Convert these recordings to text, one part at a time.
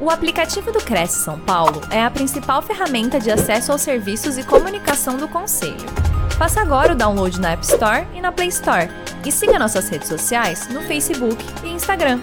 O aplicativo do Cresce São Paulo é a principal ferramenta de acesso aos serviços e comunicação do Conselho. Faça agora o download na App Store e na Play Store. E siga nossas redes sociais no Facebook e Instagram.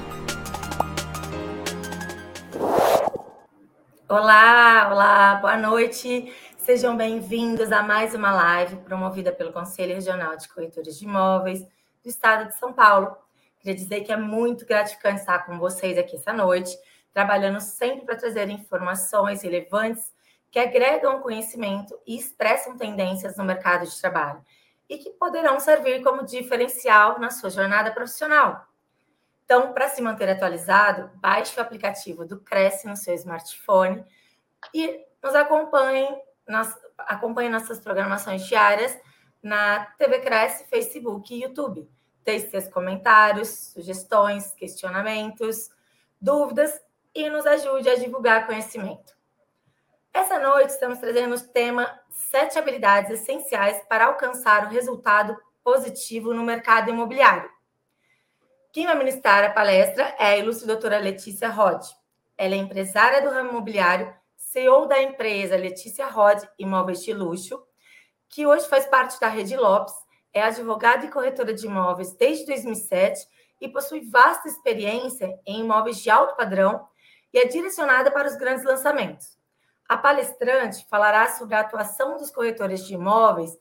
Olá, olá, boa noite. Sejam bem-vindos a mais uma live promovida pelo Conselho Regional de Corretores de Imóveis do Estado de São Paulo. Queria dizer que é muito gratificante estar com vocês aqui essa noite trabalhando sempre para trazer informações relevantes que agregam conhecimento e expressam tendências no mercado de trabalho e que poderão servir como diferencial na sua jornada profissional. Então, para se manter atualizado, baixe o aplicativo do Cresce no seu smartphone e nos acompanhe, acompanhe nossas programações diárias na TV Cresce, Facebook e YouTube. Deixe seus comentários, sugestões, questionamentos, dúvidas e nos ajude a divulgar conhecimento. Essa noite estamos trazendo o tema Sete habilidades essenciais para alcançar o resultado positivo no mercado imobiliário. Quem vai ministrar a palestra é a ilustre doutora Letícia Rod. Ela é empresária do ramo imobiliário, CEO da empresa Letícia Rod Imóveis de Luxo, que hoje faz parte da Rede Lopes, é advogada e corretora de imóveis desde 2007 e possui vasta experiência em imóveis de alto padrão e é direcionada para os grandes lançamentos. A palestrante falará sobre a atuação dos corretores de imóveis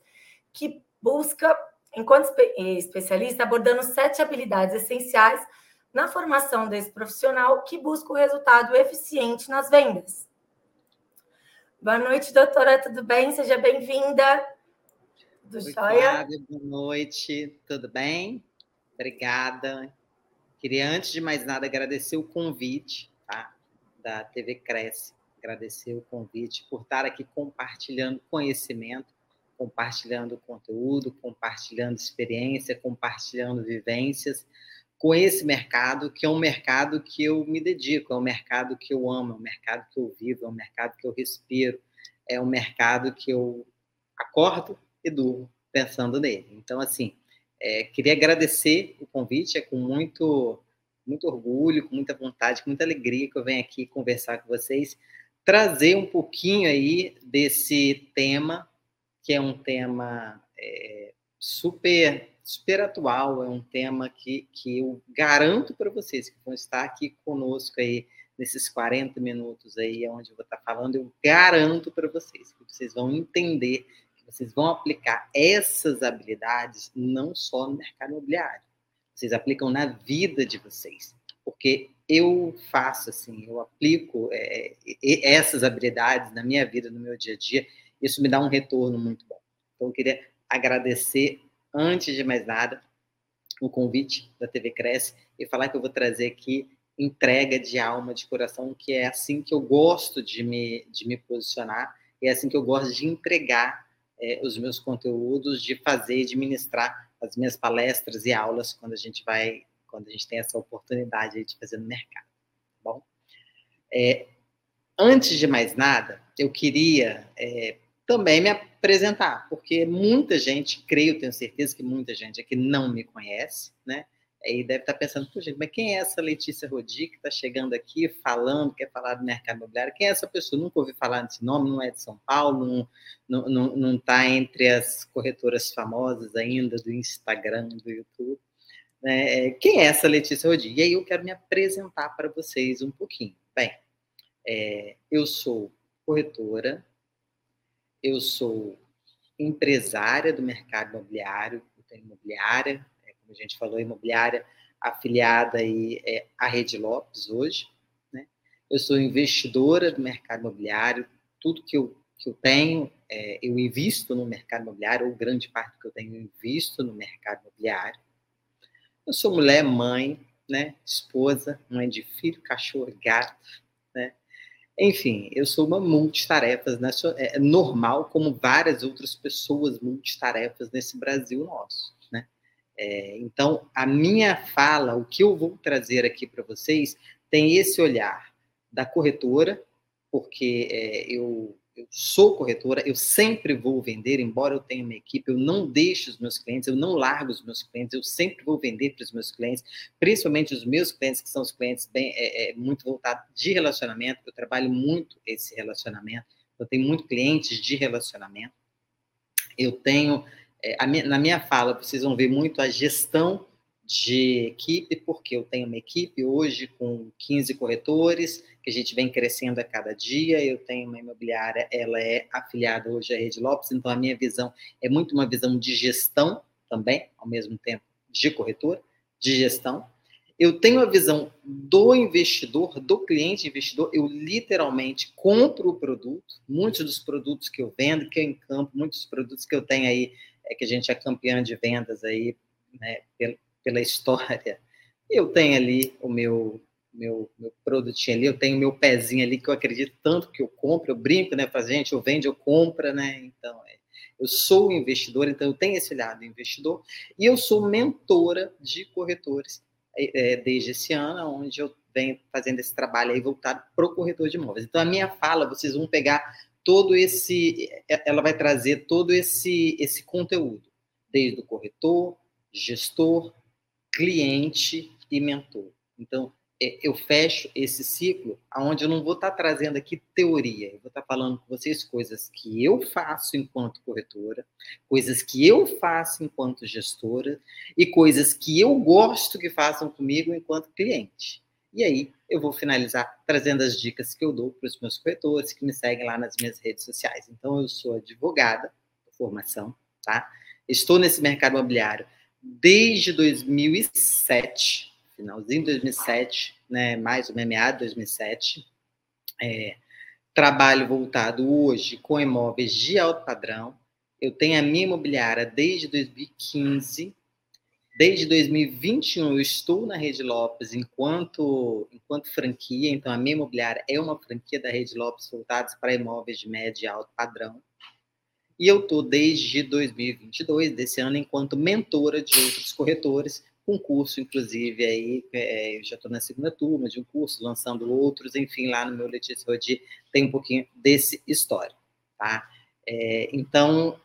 que busca, enquanto especialista, abordando sete habilidades essenciais na formação desse profissional que busca o resultado eficiente nas vendas. Boa noite, doutora, tudo bem? Seja bem-vinda. Tudo jóia? Boa noite, tudo bem? Obrigada. Queria, antes de mais nada, agradecer o convite? Da TV Cresce. Agradecer o convite por estar aqui compartilhando conhecimento, compartilhando conteúdo, compartilhando experiência, compartilhando vivências com esse mercado, que é um mercado que eu me dedico, é um mercado que eu amo, é um mercado que eu vivo, é um mercado que eu respiro, é um mercado que eu acordo e durmo pensando nele. Então, assim, é, queria agradecer o convite, é com muito muito orgulho, com muita vontade, com muita alegria que eu venho aqui conversar com vocês, trazer um pouquinho aí desse tema, que é um tema é, super, super atual, é um tema que, que eu garanto para vocês que vão estar aqui conosco aí nesses 40 minutos aí, onde eu vou estar falando, eu garanto para vocês que vocês vão entender, que vocês vão aplicar essas habilidades não só no mercado imobiliário, vocês aplicam na vida de vocês. Porque eu faço assim, eu aplico é, essas habilidades na minha vida, no meu dia a dia, isso me dá um retorno muito bom. Então, eu queria agradecer, antes de mais nada, o convite da TV Cresce e falar que eu vou trazer aqui entrega de alma, de coração, que é assim que eu gosto de me, de me posicionar, e é assim que eu gosto de entregar é, os meus conteúdos, de fazer, de ministrar as minhas palestras e aulas quando a gente vai, quando a gente tem essa oportunidade de fazer no mercado. Tá bom, é, antes de mais nada, eu queria é, também me apresentar, porque muita gente, creio, tenho certeza que muita gente aqui não me conhece, né? Aí deve estar pensando, gente, mas quem é essa Letícia Rodi que está chegando aqui falando, quer falar do mercado imobiliário? Quem é essa pessoa? Nunca ouvi falar desse nome, não é de São Paulo, não está tá entre as corretoras famosas ainda do Instagram, do YouTube. Né? Quem é essa Letícia Rodi? E aí eu quero me apresentar para vocês um pouquinho. Bem, é, eu sou corretora, eu sou empresária do mercado imobiliário, imobiliária, como a gente falou, imobiliária afiliada aí, é, à Rede Lopes hoje. Né? Eu sou investidora do mercado imobiliário, tudo que eu, que eu tenho, é, eu invisto no mercado imobiliário, ou grande parte do que eu tenho, eu invisto no mercado imobiliário. Eu sou mulher, mãe, né? esposa, mãe de filho, cachorro, gato, né? Enfim, eu sou uma multitarefas, né? é normal, como várias outras pessoas multitarefas nesse Brasil nosso. É, então, a minha fala, o que eu vou trazer aqui para vocês, tem esse olhar da corretora, porque é, eu eu sou corretora, eu sempre vou vender, embora eu tenha uma equipe, eu não deixo os meus clientes, eu não largo os meus clientes, eu sempre vou vender para os meus clientes, principalmente os meus clientes, que são os clientes bem, é, é, muito voltados de relacionamento, eu trabalho muito esse relacionamento, eu tenho muito clientes de relacionamento, eu tenho, na minha fala, vão ver muito a gestão de equipe, porque eu tenho uma equipe hoje com 15 corretores, que a gente vem crescendo a cada dia. Eu tenho uma imobiliária, ela é afiliada hoje à Rede Lopes, então a minha visão é muito uma visão de gestão também, ao mesmo tempo de corretor, de gestão. Eu tenho a visão do investidor, do cliente investidor, eu literalmente compro o produto, muitos dos produtos que eu vendo, que eu encampo, muitos produtos que eu tenho aí, é que a gente é campeã de vendas aí, né, pela, pela história. Eu tenho ali o meu meu, meu produtinho ali, eu tenho meu pezinho ali que eu acredito tanto que eu compro, eu brinco, né? Para gente, eu vendo, eu compro, né? Então, é, eu sou investidor, então eu tenho esse lado investidor, e eu sou mentora de corretores é, é, desde esse ano, onde eu venho fazendo esse trabalho aí voltado para o corretor de imóveis. Então, a minha fala, vocês vão pegar todo esse, é, ela vai trazer todo esse, esse conteúdo, desde o corretor, gestor, cliente e mentor. Então, é, eu fecho esse ciclo aonde eu não vou estar tá trazendo aqui teoria, eu vou estar tá falando com vocês coisas que eu faço enquanto corretora, coisas que eu faço enquanto gestora e coisas que eu gosto que façam comigo enquanto cliente. E aí eu vou finalizar trazendo as dicas que eu dou para os meus corretores que me seguem lá nas minhas redes sociais. Então eu sou advogada de formação, tá? Estou nesse mercado imobiliário desde 2007 finalzinho de 2007, né, mais ou menos meado de 2007. É, trabalho voltado hoje com imóveis de alto padrão. Eu tenho a minha imobiliária desde 2015. Desde 2021 eu estou na Rede Lopes enquanto, enquanto franquia, então a minha imobiliária é uma franquia da Rede Lopes voltados para imóveis de médio e alto padrão. E eu estou desde 2022, desse ano, enquanto mentora de outros corretores, um curso, inclusive, aí, é, eu já estou na segunda turma de um curso, lançando outros, enfim, lá no meu Letícia Rodi tem um pouquinho desse histórico, tá? É, então,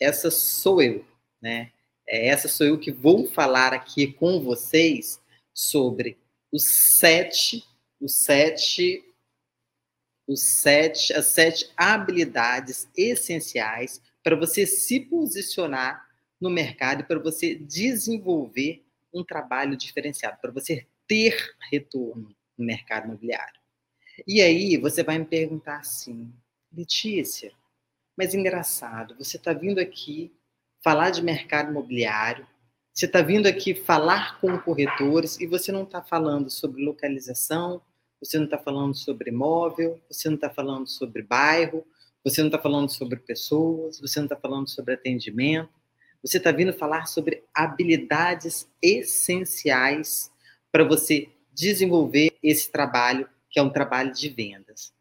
essa sou eu, né? É, essa sou eu que vou falar aqui com vocês sobre os sete, os sete, os sete, as sete habilidades essenciais para você se posicionar no mercado para você desenvolver um trabalho diferenciado, para você ter retorno no mercado imobiliário. E aí você vai me perguntar assim, Letícia, mas engraçado, você está vindo aqui falar de mercado imobiliário, você está vindo aqui falar com corretores e você não está falando sobre localização, você não está falando sobre imóvel, você não está falando sobre bairro, você não está falando sobre pessoas, você não está falando sobre atendimento, você está vindo falar sobre habilidades essenciais para você desenvolver esse trabalho, que é um trabalho de vendas.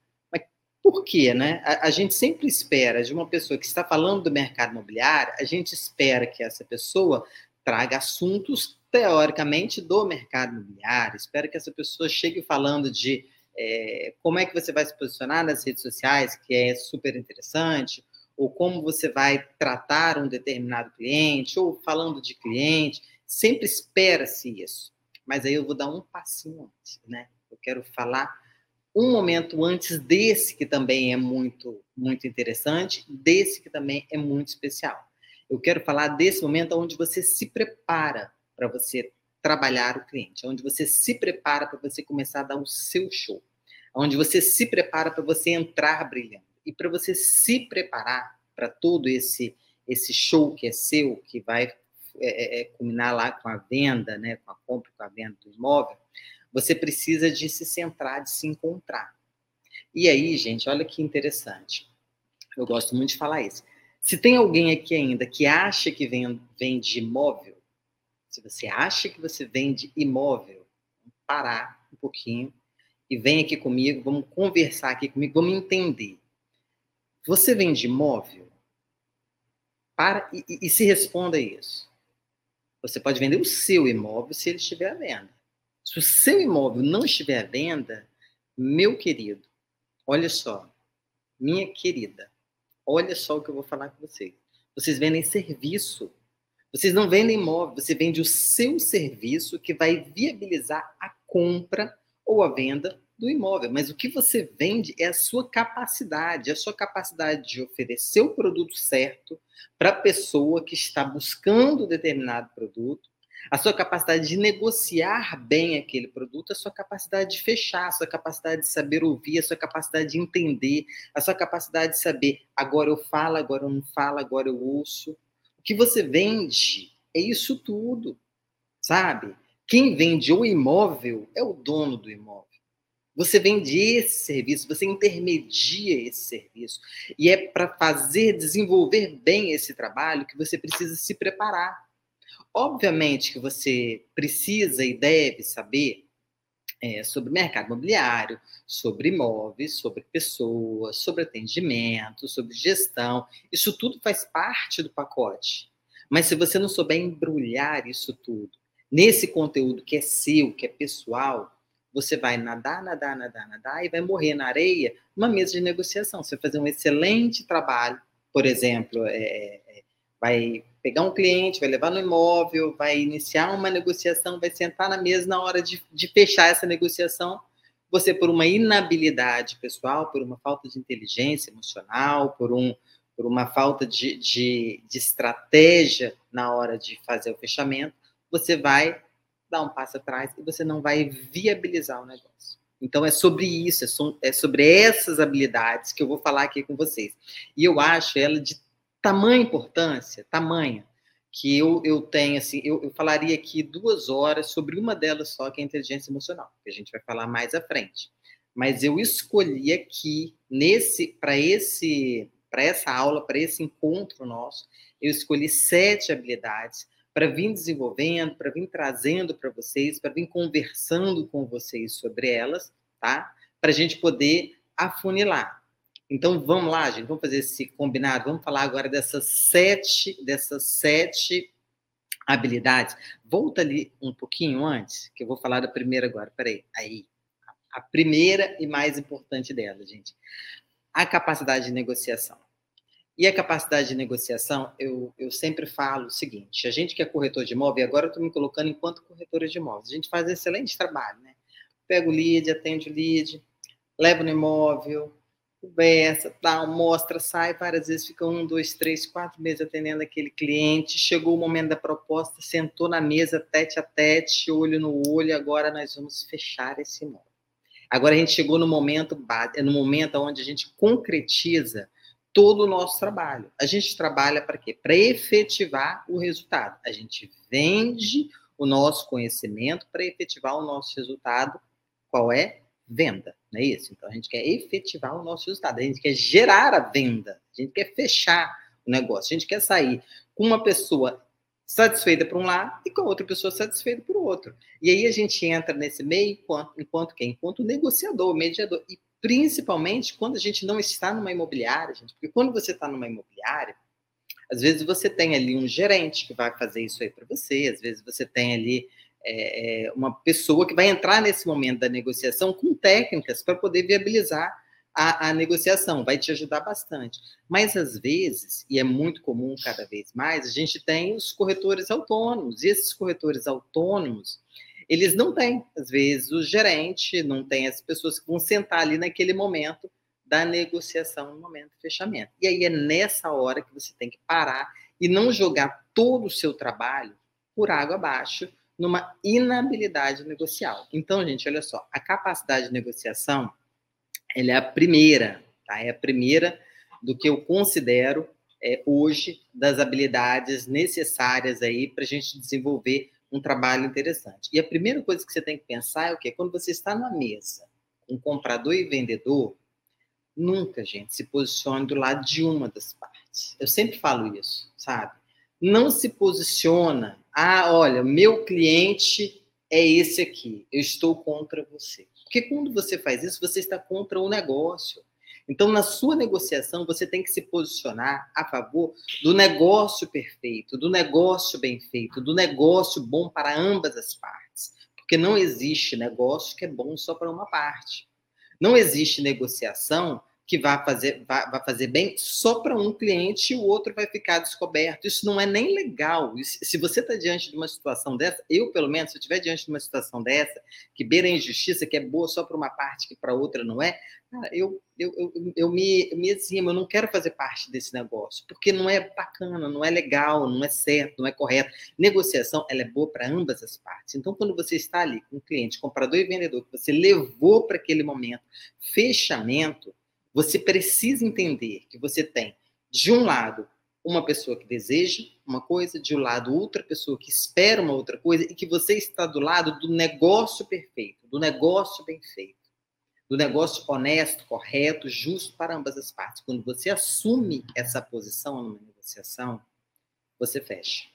Por quê, né? A, a gente sempre espera de uma pessoa que está falando do mercado imobiliário, a gente espera que essa pessoa traga assuntos teoricamente do mercado imobiliário, espera que essa pessoa chegue falando de é, como é que você vai se posicionar nas redes sociais, que é super interessante, ou como você vai tratar um determinado cliente, ou falando de cliente, sempre espera-se isso. Mas aí eu vou dar um passinho antes, né? Eu quero falar um momento antes desse que também é muito muito interessante, desse que também é muito especial. Eu quero falar desse momento onde você se prepara para você trabalhar o cliente, onde você se prepara para você começar a dar o seu show, onde você se prepara para você entrar brilhando e para você se preparar para todo esse esse show que é seu, que vai é, é, é, culminar lá com a venda, né, com a compra, com a venda do imóvel, você precisa de se centrar, de se encontrar. E aí, gente, olha que interessante. Eu gosto muito de falar isso. Se tem alguém aqui ainda que acha que vende imóvel, se você acha que você vende imóvel, parar um pouquinho e vem aqui comigo, vamos conversar aqui comigo, vamos entender. Você vende imóvel? Para e, e, se responda isso. Você pode vender o seu imóvel se ele estiver à venda. Se o seu imóvel não estiver à venda, meu querido, olha só, minha querida, olha só o que eu vou falar com vocês. Vocês vendem serviço. Vocês não vendem imóvel, você vende o seu serviço que vai viabilizar a compra ou a venda do imóvel. Mas o que você vende é a sua capacidade, a sua capacidade de oferecer o produto certo para a pessoa que está buscando determinado produto, a sua capacidade de negociar bem aquele produto, a sua capacidade de fechar, a sua capacidade de saber ouvir, a sua capacidade de entender, a sua capacidade de saber agora eu falo, agora eu não falo, agora eu ouço. O que você vende é isso tudo, sabe? Quem vende o imóvel é o dono do imóvel. Você vende esse serviço, você intermedia esse serviço. E é para fazer desenvolver bem esse trabalho que você precisa se preparar. Obviamente que você precisa e deve saber é, sobre mercado imobiliário, sobre imóveis, sobre pessoas, sobre atendimento, sobre gestão. Isso tudo faz parte do pacote. Mas se você não souber embrulhar isso tudo nesse conteúdo que é seu, que é pessoal, você vai nadar, nadar, nadar, nadar e vai morrer na areia numa mesa de negociação. Você vai fazer um excelente trabalho, por exemplo, é, vai pegar um cliente, vai levar no imóvel, vai iniciar uma negociação, vai sentar na mesa na hora de, de fechar essa negociação. Você, por uma inabilidade pessoal, por uma falta de inteligência emocional, por, um, por uma falta de, de, de estratégia na hora de fazer o fechamento, você vai dar um passo atrás e você não vai viabilizar o negócio. Então é sobre isso, é, é sobre essas habilidades que eu vou falar aqui com vocês. E eu acho ela de tamanha importância, tamanha, que eu, eu tenho, assim, eu, eu falaria aqui duas horas sobre uma delas só, que é a inteligência emocional, que a gente vai falar mais à frente. Mas eu escolhi aqui, nesse, para esse, para essa aula, para esse encontro nosso, eu escolhi sete habilidades para vir desenvolvendo, para vir trazendo para vocês, para vir conversando com vocês sobre elas, tá? Para a gente poder afunilar. Então vamos lá, gente, vamos fazer esse combinado. Vamos falar agora dessas sete, dessas sete habilidades. Volta ali um pouquinho antes, que eu vou falar da primeira agora. Peraí, aí. A primeira e mais importante dela, gente. A capacidade de negociação. E a capacidade de negociação, eu, eu sempre falo o seguinte: a gente que é corretor de imóvel, e agora eu estou me colocando enquanto corretora de imóveis, a gente faz excelente trabalho, né? Pega o lead, atende o lead, leva no imóvel, conversa, tal, mostra, sai, várias vezes fica um, dois, três, quatro meses atendendo aquele cliente, chegou o momento da proposta, sentou na mesa, tete a tete, olho no olho, agora nós vamos fechar esse imóvel. Agora a gente chegou no momento, no momento onde a gente concretiza todo o nosso trabalho. A gente trabalha para quê? Para efetivar o resultado. A gente vende o nosso conhecimento para efetivar o nosso resultado. Qual é? venda, não é isso? Então a gente quer efetivar o nosso resultado, a gente quer gerar a venda, a gente quer fechar o negócio, a gente quer sair com uma pessoa satisfeita por um lado e com outra pessoa satisfeita por outro. E aí a gente entra nesse meio enquanto, enquanto quem? Enquanto negociador, mediador. E principalmente quando a gente não está numa imobiliária, gente, porque quando você está numa imobiliária, às vezes você tem ali um gerente que vai fazer isso aí para você, às vezes você tem ali é, é, uma pessoa que vai entrar nesse momento da negociação com técnicas para poder viabilizar a, a, negociação, vai te ajudar bastante. Mas às vezes, e é muito comum cada vez mais, a gente tem os corretores autônomos, e esses corretores autônomos, eles não têm, às vezes, o gerente, não tem as pessoas que vão sentar ali naquele momento da negociação, no momento do fechamento. E aí é nessa hora que você tem que parar e não jogar todo o seu trabalho por água abaixo, numa inabilidade negocial. Então, gente, olha só, a capacidade de negociação, ela é a primeira, tá? É a primeira do que eu considero é, hoje das habilidades necessárias aí para a gente desenvolver um trabalho interessante. E a primeira coisa que você tem que pensar é o quê? Quando você está na mesa com comprador e vendedor, nunca, gente, se posicione do lado de uma das partes. Eu sempre falo isso, sabe? Não se posiciona ah, olha, meu cliente é esse aqui, eu estou contra você. Porque quando você faz isso, você está contra o negócio. Então, na sua negociação, você tem que se posicionar a favor do negócio perfeito, do negócio bem feito, do negócio bom para ambas as partes. Porque não existe negócio que é bom só para uma parte. Não existe negociação que vai fazer, vai, vai fazer bem só para um cliente e o outro vai ficar descoberto. Isso não é nem legal. Isso, se você está diante de uma situação dessa, eu, pelo menos, se eu estiver diante de uma situação dessa, que beira a injustiça, que é boa só para uma parte, que para outra não é, eu, eu, eu, eu, me, me eximo, eu não quero fazer parte desse negócio, porque não é bacana, não é legal, não é certo, não é correto. Negociação, ela é boa para ambas as partes. Então, quando você está ali com um cliente, comprador e vendedor, que você levou para aquele momento, fechamento, você precisa entender que você tem, de um lado, uma pessoa que deseja uma coisa, de um lado, outra pessoa que espera uma outra coisa, e que você está do lado do negócio perfeito, do negócio bem feito, do negócio honesto, correto, justo para ambas as partes. Quando você assume essa posição numa negociação, você fecha.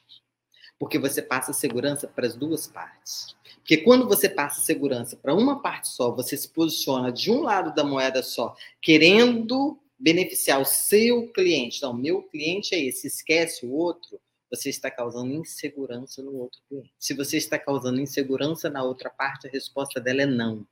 Porque você passa segurança para as duas partes. Porque quando você passa segurança para uma parte só, você se posiciona de um lado da moeda só, querendo beneficiar o seu cliente. Não, meu cliente é esse, esquece o outro, você está causando insegurança no outro cliente. Se você está causando insegurança na outra parte, a resposta dela é não.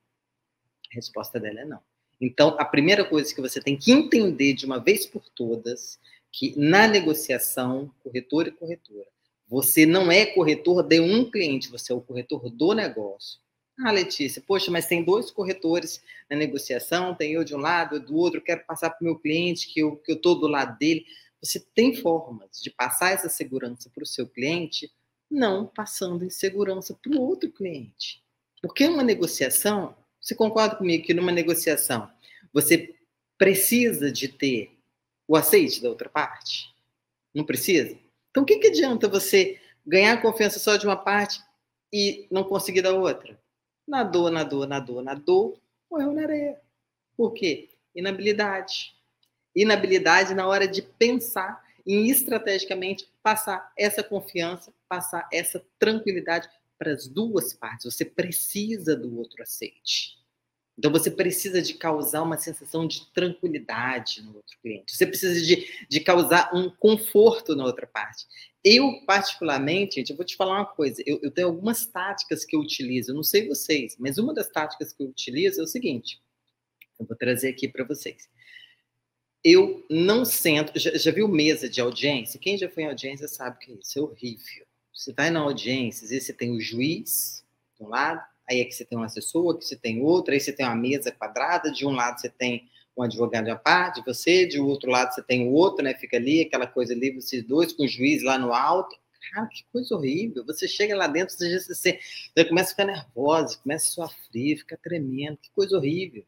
A resposta dela é não. Então, a primeira coisa que você tem que entender de uma vez por todas, que na negociação, corretor e corretora, você não é corretor de um cliente, você é o corretor do negócio. Ah, Letícia, poxa, mas tem dois corretores na negociação, tem eu de um lado, eu do outro, eu quero passar para o meu cliente, que eu estou do lado dele. Você tem formas de passar essa segurança para o seu cliente, não passando em segurança para o outro cliente. Porque uma negociação, você concorda comigo que numa negociação você precisa de ter o aceite da outra parte? Não precisa? Então, o que, que adianta você ganhar confiança só de uma parte e não conseguir da outra? Nadou, nadou, nadou, nadou, morreu na areia. Por quê? Inabilidade. Inabilidade na hora de pensar em estrategicamente passar essa confiança, passar essa tranquilidade para as duas partes. Você precisa do outro aceite. Então você precisa de causar uma sensação de tranquilidade no outro cliente. Você precisa de, de causar um conforto na outra parte. Eu, particularmente, gente, eu vou te falar uma coisa. Eu, eu tenho algumas táticas que eu utilizo. Eu não sei vocês, mas uma das táticas que eu utilizo é o seguinte. Eu vou trazer aqui para vocês. Eu não sento. Já, já viu mesa de audiência? Quem já foi em audiência sabe que é isso. É horrível. Você vai na audiência, às vezes você tem o juiz de um lado, aí aqui você tem um assessor, aqui você tem outro, aí você tem uma mesa quadrada, de um lado você tem um advogado à parte, você, de outro lado você tem o outro, né? Fica ali, aquela coisa ali, vocês dois, com o juiz lá no alto. Cara, que coisa horrível. Você chega lá dentro, você, você, você começa a ficar nervosa, começa a frio, fica tremendo. Que coisa horrível.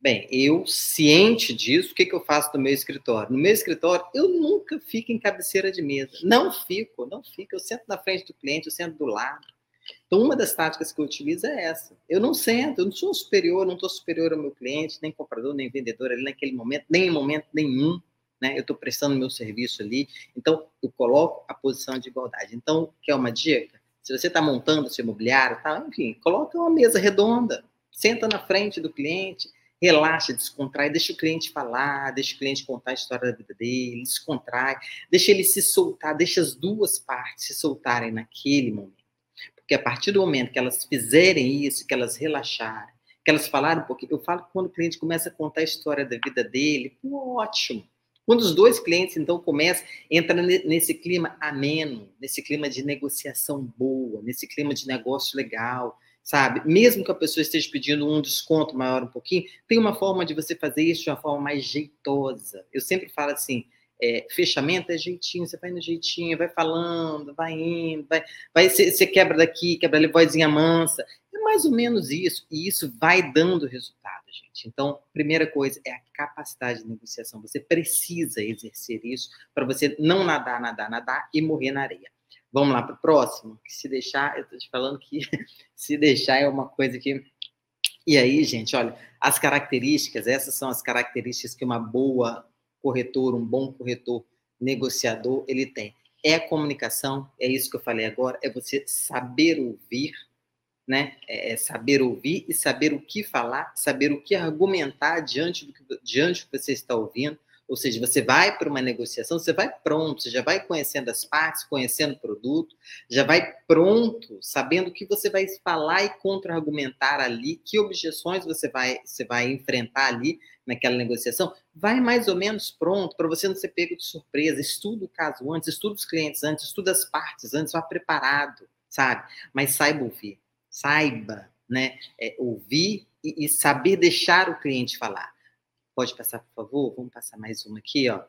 Bem, eu, ciente disso, o que, que eu faço no meu escritório? No meu escritório, eu nunca fico em cabeceira de mesa. Não fico, não fico. Eu sento na frente do cliente, eu sento do lado. Então, uma das táticas que eu utilizo é essa. Eu não sento, eu não sou superior, não estou superior ao meu cliente, nem comprador, nem vendedor ali naquele momento, nem em momento nenhum. Né? Eu estou prestando meu serviço ali. Então, eu coloco a posição de igualdade. Então, quer uma dica? Se você está montando seu imobiliário, tá, enfim, coloca uma mesa redonda, senta na frente do cliente, relaxa, descontrai, deixa o cliente falar, deixa o cliente contar a história da vida dele, descontrai, deixa ele se soltar, deixa as duas partes se soltarem naquele momento. Porque a partir do momento que elas fizerem isso, que elas relaxarem, que elas falarem um pouquinho, eu falo que quando o cliente começa a contar a história da vida dele, ótimo. Quando os dois clientes, então, começam, entra nesse clima ameno, nesse clima de negociação boa, nesse clima de negócio legal, sabe? Mesmo que a pessoa esteja pedindo um desconto maior um pouquinho, tem uma forma de você fazer isso de uma forma mais jeitosa. Eu sempre falo assim, é, fechamento é jeitinho, você vai no jeitinho, vai falando, vai indo, vai, vai você, quebra daqui, quebra ali, vozinha mansa. É mais ou menos isso, e isso vai dando resultado, gente. Então, primeira coisa é a capacidade de negociação. Você precisa exercer isso para você não nadar, nadar, nadar e morrer na areia. Vamos lá para o próximo, se deixar, eu estou te falando que se deixar é uma coisa que. E aí, gente, olha, as características, essas são as características que uma boa corretor, um bom corretor, negociador, ele tem. É a comunicação, é isso que eu falei agora, é você saber ouvir, né? É, é saber ouvir e saber o que falar, saber o que argumentar diante do que, diante do que você está ouvindo. Ou seja, você vai para uma negociação, você vai pronto, você já vai conhecendo as partes, conhecendo o produto, já vai pronto, sabendo o que você vai falar e contra-argumentar ali, que objeções você vai, você vai enfrentar ali naquela negociação. Vai mais ou menos pronto para você não ser pego de surpresa. Estuda o caso antes, estuda os clientes antes, estuda as partes antes, vá preparado, sabe? Mas saiba ouvir, saiba, né? É, ouvir e, e saber deixar o cliente falar Pode passar, por favor? Vamos passar mais uma aqui, ó.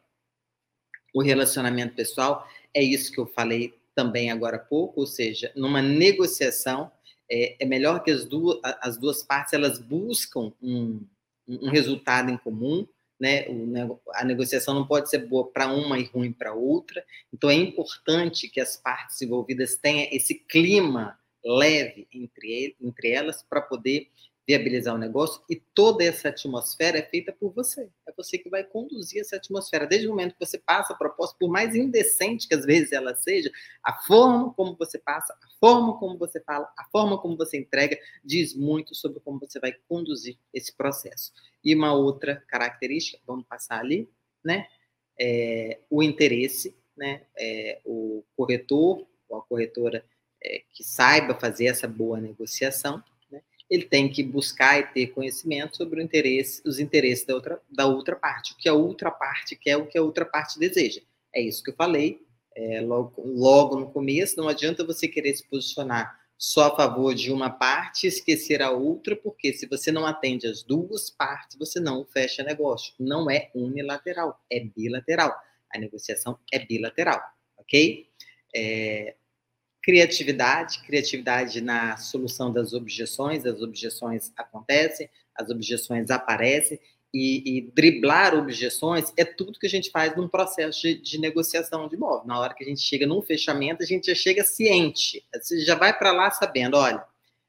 O relacionamento pessoal é isso que eu falei também agora há pouco, ou seja, numa negociação é, é melhor que as duas, as duas partes elas buscam um, um resultado em comum, né? O, a negociação não pode ser boa para uma e ruim para outra. Então é importante que as partes envolvidas tenham esse clima leve entre, entre elas para poder viabilizar o negócio e toda essa atmosfera é feita por você. É você que vai conduzir essa atmosfera. Desde o momento que você passa a proposta, por mais indecente que às vezes ela seja, a forma como você passa, a forma como você fala, a forma como você entrega, diz muito sobre como você vai conduzir esse processo. E uma outra característica, vamos passar ali, né? É, o interesse, né? É, o corretor ou a corretora é, que saiba fazer essa boa negociação ele tem que buscar e ter conhecimento sobre interesse, os interesses da outra, da outra parte, o que a outra parte quer, o que a outra parte deseja. É isso que eu falei é, logo, logo no começo. Não adianta você querer se posicionar só a favor de uma parte e esquecer a outra, porque se você não atende as duas partes, você não fecha negócio. Não é unilateral, é bilateral. A negociação é bilateral, ok? É, criatividade, criatividade na solução das objeções, as objeções acontecem, as objeções aparecem, e, e, driblar objeções é tudo que a gente faz num processo de, de, negociação de imóvel. Na hora que a gente chega num fechamento, a gente já chega ciente, você já vai para lá sabendo, olha,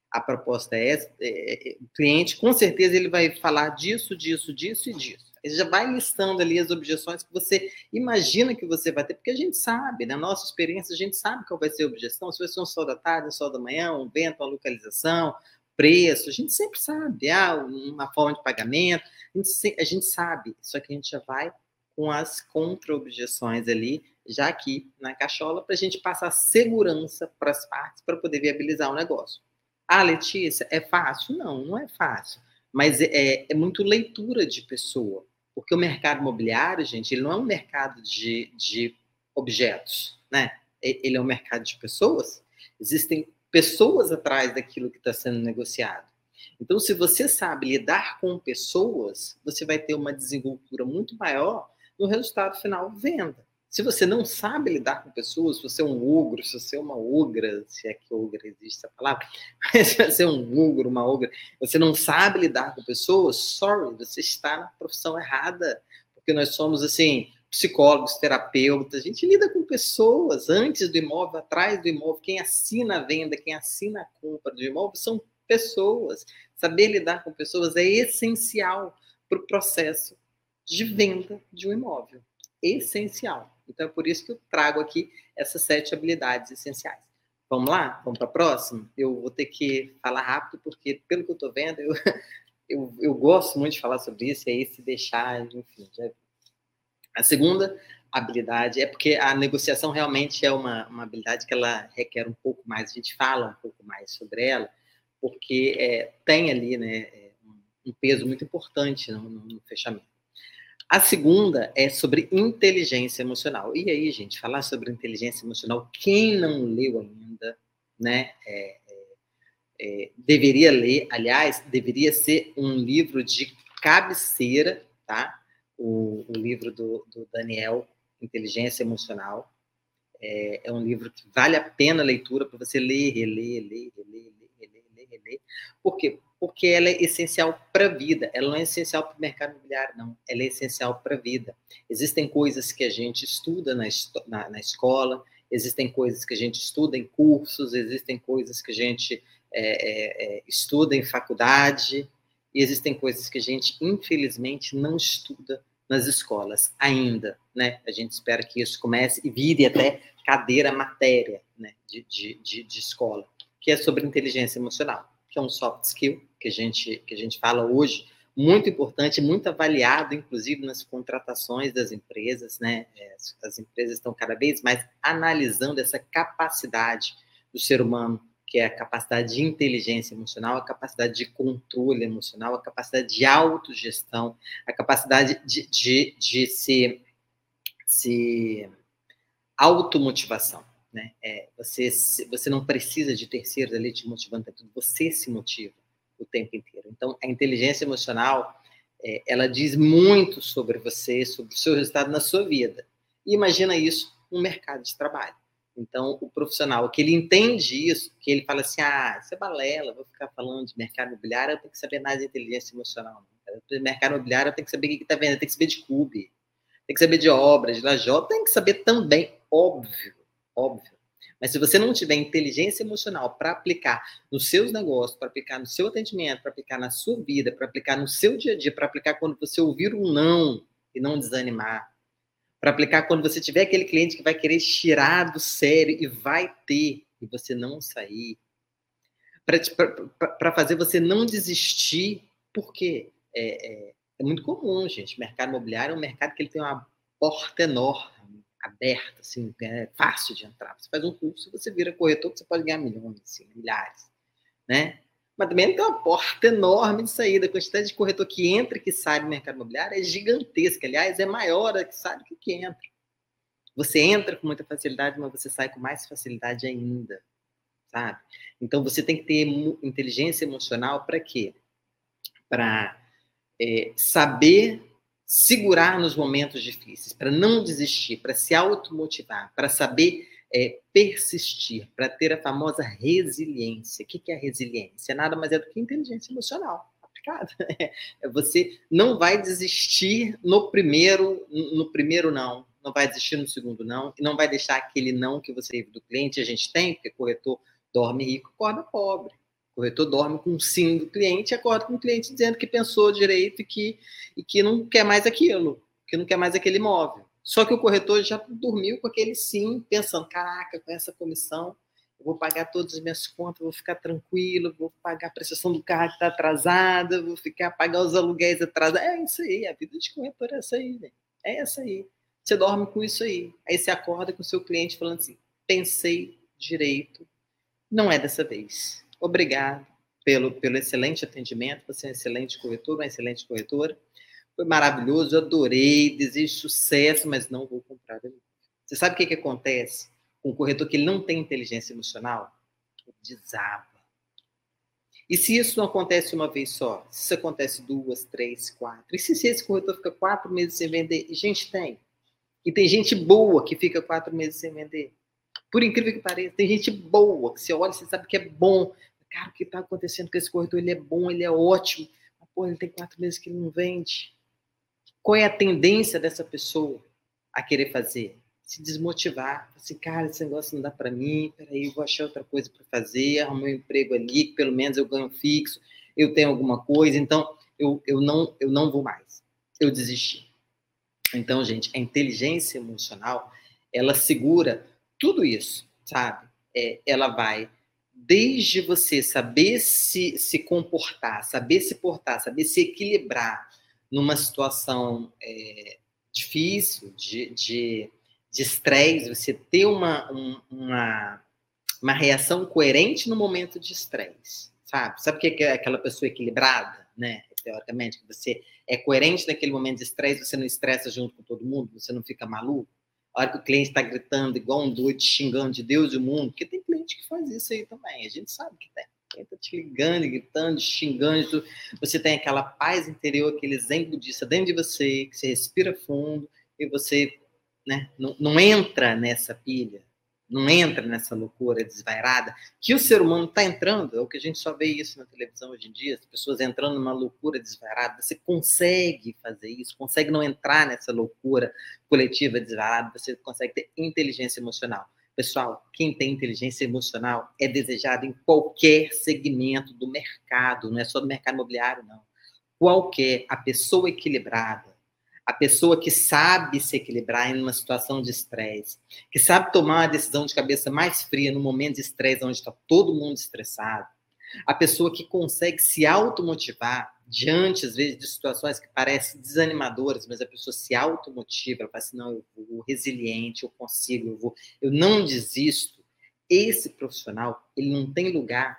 a proposta é essa, é, é, o cliente com certeza ele vai falar disso, disso, disso e disso. Ele já vai listando ali as objeções que você imagina que você vai ter, porque a gente sabe, na nossa experiência, a gente sabe qual vai ser a objeção, se vai ser um sol da tarde, um sol da manhã, um vento, uma localização, preço, a gente sempre sabe, ah, uma forma de pagamento, a gente, a gente sabe, só que a gente já vai com as contra-objeções ali, já aqui na cachola, para a gente passar segurança para as partes para poder viabilizar o negócio. Ah, Letícia, é fácil? Não, não é fácil. Mas é, é muito leitura de pessoa. Porque o mercado imobiliário, gente, ele não é um mercado de, de objetos, né? Ele é um mercado de pessoas. Existem pessoas atrás daquilo que está sendo negociado. Então, se você sabe lidar com pessoas, você vai ter uma desenvoltura muito maior no resultado final venda. Se você não sabe lidar com pessoas, se você é um ogro, se você é uma ogra, se é que ogra existe essa palavra, mas se você é um ogro, uma ogra, você não sabe lidar com pessoas, sorry, você está na profissão errada, porque nós somos assim, psicólogos, terapeutas, a gente lida com pessoas antes do imóvel, atrás do imóvel, quem assina a venda, quem assina a compra do imóvel são pessoas. Saber lidar com pessoas é essencial para o processo de venda de um imóvel. Essencial. Então é por isso que eu trago aqui essas sete habilidades essenciais. Vamos lá? Vamos para a próxima? Eu vou ter que falar rápido, porque pelo que eu estou vendo, eu, eu, eu, gosto muito de falar sobre isso, e aí se deixar, enfim. Já... A segunda habilidade é porque a negociação realmente é uma, uma habilidade que ela requer um pouco mais, a gente fala um pouco mais sobre ela, porque é, tem ali né, é, um peso muito importante no, no fechamento. A segunda é sobre inteligência emocional. E aí, gente, falar sobre inteligência emocional, quem não leu ainda, né, é, é, é, deveria ler. Aliás, deveria ser um livro de cabeceira, tá? O, o livro do, do, Daniel, Inteligência Emocional. É, é, um livro que vale a pena a leitura para você ler, reler, ler, reler, ler, reler. Por quê? porque ela é essencial para a vida. Ela não é essencial para o mercado imobiliário, não. Ela é essencial para a vida. Existem coisas que a gente estuda na, na, na, escola, existem coisas que a gente estuda em cursos, existem coisas que a gente é, é, é, estuda em faculdade, e existem coisas que a gente, infelizmente, não estuda nas escolas ainda. Né? A gente espera que isso comece e vire até cadeira matéria né? de, de, de, de escola, que é sobre inteligência emocional, que é um soft skill que a gente, que a gente fala hoje muito importante, muito avaliado, inclusive nas contratações das empresas, né? É, as empresas estão cada vez mais analisando essa capacidade do ser humano, que é a capacidade de inteligência emocional, a capacidade de controle emocional, a capacidade de autogestão, a capacidade de, de, de se, se automotivação. Né? É, você, você não precisa de terceiros ali te motivando, você se motiva o tempo inteiro. Então, a inteligência emocional, é, ela diz muito sobre você, sobre o seu resultado na sua vida. E imagina isso no mercado de trabalho. Então, o profissional que ele entende isso, que ele fala assim, ah, isso é balela, vou ficar falando de mercado imobiliário, eu tenho que saber mais de inteligência emocional. De mercado imobiliário, eu tenho que saber o que está vendo, eu tenho que saber de CUB, tem que saber de obras, de lajota, tem que saber também, óbvio, óbvio. Mas se você não tiver inteligência emocional para aplicar nos seus negócios, para aplicar no seu atendimento, para aplicar na sua vida, para aplicar no seu dia a dia, para aplicar quando você ouvir um não e não desanimar, para aplicar quando você tiver aquele cliente que vai querer tirar do sério e vai ter e você não sair, para fazer você não desistir, porque é, é, é muito comum, gente. Mercado imobiliário é um mercado que ele tem uma porta enorme aberta, assim, é fácil de entrar. Você faz um curso, você vira corretor, você pode ganhar milhões, assim, milhares, né? Mas também tem uma porta enorme de saída. A quantidade de corretor que entra e que sai do mercado imobiliário é gigantesca. Aliás, é maior a que sai do que que entra. Você entra com muita facilidade, mas você sai com mais facilidade ainda, sabe? Então, você tem que ter inteligência emocional para quê? Para é, saber segurar nos momentos difíceis, para não desistir, para se automotivar, para saber é, persistir, para ter a famosa resiliência. O que é a resiliência? Nada mais é do que inteligência emocional aplicada. É você não vai desistir no primeiro, no primeiro não, não vai desistir no segundo não, e não vai deixar aquele não que você teve do cliente, a gente tem, porque corretor dorme rico, acorda pobre corretor dorme com o sim do cliente e acorda com o cliente dizendo que pensou direito e que, e que não quer mais aquilo, que não quer mais aquele imóvel. Só que o corretor já dormiu com aquele sim, pensando: caraca, com essa comissão, eu vou pagar todas as minhas contas, vou ficar tranquilo, vou pagar a prestação do carro que está atrasada, vou ficar pagar os aluguéis atrasados. É isso aí, a vida de corretor é essa aí, né? É essa aí. Você dorme com isso aí. Aí você acorda com o seu cliente falando assim: pensei direito, não é dessa vez. Obrigado pelo, pelo excelente atendimento. Você é um excelente corretor, uma excelente corretora. Foi maravilhoso, adorei, desejo sucesso, mas não vou comprar. Você sabe o que, que acontece com um corretor que não tem inteligência emocional? Desaba. E se isso não acontece uma vez só? Se isso acontece duas, três, quatro? E se esse corretor fica quatro meses sem vender? E gente tem. E tem gente boa que fica quatro meses sem vender. Por incrível que pareça, tem gente boa, que você olha você sabe que é bom. Cara, o que está acontecendo com esse corretor? Ele é bom, ele é ótimo. Mas, pô, ele tem quatro meses que ele não vende. Qual é a tendência dessa pessoa a querer fazer? Se desmotivar. Assim, cara, esse negócio não dá para mim. Peraí, eu vou achar outra coisa para fazer. Arrumar um emprego ali, que pelo menos eu ganho fixo. Eu tenho alguma coisa. Então, eu, eu, não, eu não vou mais. Eu desisti. Então, gente, a inteligência emocional, ela segura tudo isso, sabe? É, ela vai desde você saber se, se comportar, saber se portar, saber se equilibrar numa situação é, difícil, de, de, de estresse, você ter uma, um, uma, uma reação coerente no momento de estresse, sabe? Sabe o que é aquela pessoa equilibrada, né? Teoricamente, que você é coerente naquele momento de estresse, você não estressa junto com todo mundo, você não fica maluco, a hora que o cliente está gritando igual um doido, xingando de Deus e o mundo, porque tem cliente que faz isso aí também, a gente sabe que tem. Quem está te ligando, gritando, xingando, você tem aquela paz interior, aquele zen budista dentro de você, que você respira fundo e você né, não, não entra nessa pilha não entra nessa loucura desvairada, que o ser humano está entrando, é o que a gente só vê isso na televisão hoje em dia, as pessoas entrando numa loucura desvairada, você consegue fazer isso, consegue não entrar nessa loucura coletiva desvairada, você consegue ter inteligência emocional. Pessoal, quem tem inteligência emocional é desejado em qualquer segmento do mercado, não é só do mercado imobiliário, não. Qualquer, a pessoa equilibrada, a pessoa que sabe se equilibrar em uma situação de estresse, que sabe tomar uma decisão de cabeça mais fria no momento de estresse, onde está todo mundo estressado, a pessoa que consegue se automotivar diante, às vezes, de situações que parecem desanimadoras, mas a pessoa se automotiva, ela fala assim, não, eu vou resiliente, eu consigo, eu vou, eu não desisto. Esse profissional, ele não tem lugar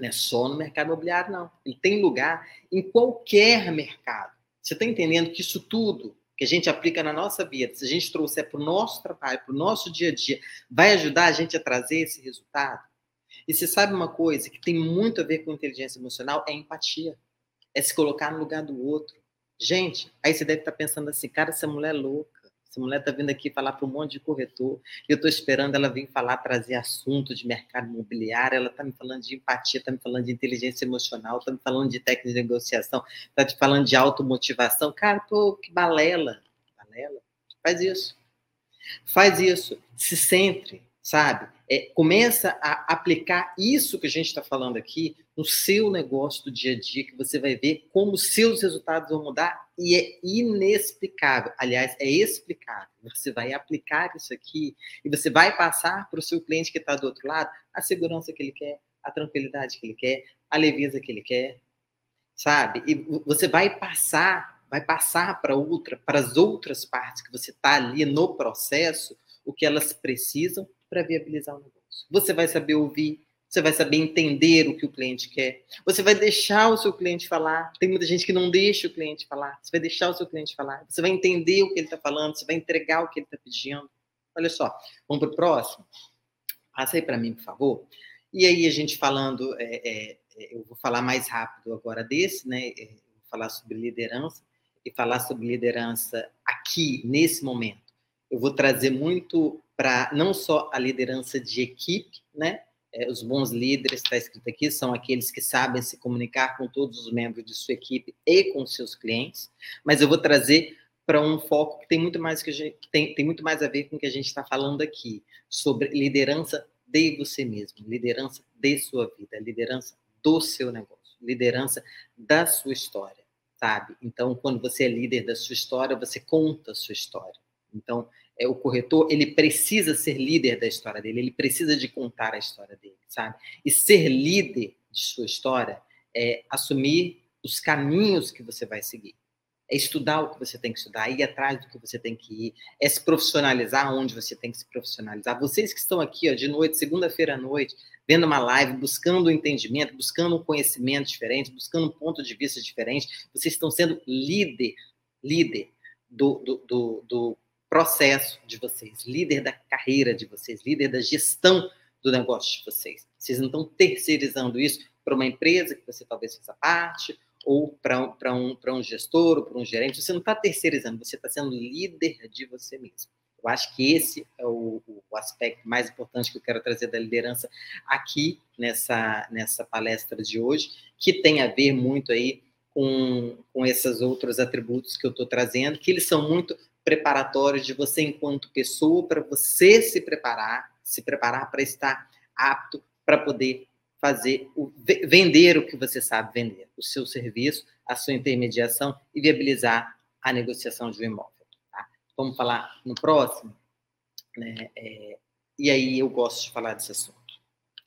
não é só no mercado imobiliário, não. Ele tem lugar em qualquer mercado. Você está entendendo que isso tudo que a gente aplica na nossa vida, se a gente trouxer para o nosso trabalho, para o nosso dia a dia, vai ajudar a gente a trazer esse resultado? E você sabe uma coisa que tem muito a ver com inteligência emocional? É empatia. É se colocar no lugar do outro. Gente, aí você deve estar pensando assim, cara, essa mulher é louca. Essa mulher está vindo aqui falar para um monte de corretor. Eu estou esperando ela vir falar, trazer assunto de mercado imobiliário. Ela está me falando de empatia, está me falando de inteligência emocional, está me falando de técnica de negociação, está te falando de automotivação. Cara, pô, que balela. Balela. Faz isso. Faz isso. Se centre, sabe? É, começa a aplicar isso que a gente está falando aqui no seu negócio do dia a dia, que você vai ver como seus resultados vão mudar e é inexplicável. Aliás, é explicável. Você vai aplicar isso aqui e você vai passar para o seu cliente que está do outro lado a segurança que ele quer, a tranquilidade que ele quer, a leveza que ele quer, sabe? E você vai passar, vai passar para outra, para as outras partes que você está ali no processo, o que elas precisam para viabilizar o negócio. Você vai saber ouvir, você vai saber entender o que o cliente quer. Você vai deixar o seu cliente falar. Tem muita gente que não deixa o cliente falar. Você vai deixar o seu cliente falar. Você vai entender o que ele está falando. Você vai entregar o que ele está pedindo. Olha só, vamos para o próximo? Passa aí para mim, por favor. E aí, a gente falando, é, é, é, eu vou falar mais rápido agora desse, né? É, vou falar sobre liderança e falar sobre liderança aqui, nesse momento. Eu vou trazer muito para não só a liderança de equipe, né? É, os bons líderes, está escrito aqui, são aqueles que sabem se comunicar com todos os membros de sua equipe e com seus clientes, mas eu vou trazer para um foco que tem muito mais que, gente, que tem, tem muito mais a ver com o que a gente está falando aqui, sobre liderança de você mesmo, liderança de sua vida, liderança do seu negócio, liderança da sua história, sabe? Então, quando você é líder da sua história, você conta a sua história. Então, é, o corretor, ele precisa ser líder da história dele, ele precisa de contar a história dele, sabe? E ser líder de sua história é assumir os caminhos que você vai seguir. É estudar o que você tem que estudar, ir atrás do que você tem que ir, é se profissionalizar onde você tem que se profissionalizar. Vocês que estão aqui ó, de noite, segunda-feira à noite, vendo uma live, buscando um entendimento, buscando um conhecimento diferente, buscando um ponto de vista diferente, vocês estão sendo líder, líder do, do, do, do processo de vocês, líder da carreira de vocês, líder da gestão do negócio de vocês. Vocês não estão terceirizando isso para uma empresa que você talvez faça parte, ou para um, um, um gestor, ou para um gerente. Você não está terceirizando, você está sendo líder de você mesmo. Eu acho que esse é o, o, aspecto mais importante que eu quero trazer da liderança aqui nessa, nessa palestra de hoje, que tem a ver muito aí com, com esses outros atributos que eu estou trazendo, que eles são muito preparatórios de você enquanto pessoa, para você se preparar, se preparar para estar apto para poder fazer o, vender o que você sabe vender, o seu serviço, a sua intermediação e viabilizar a negociação de um imóvel. Tá? Vamos falar no próximo, né? É, e aí eu gosto de falar desse assunto.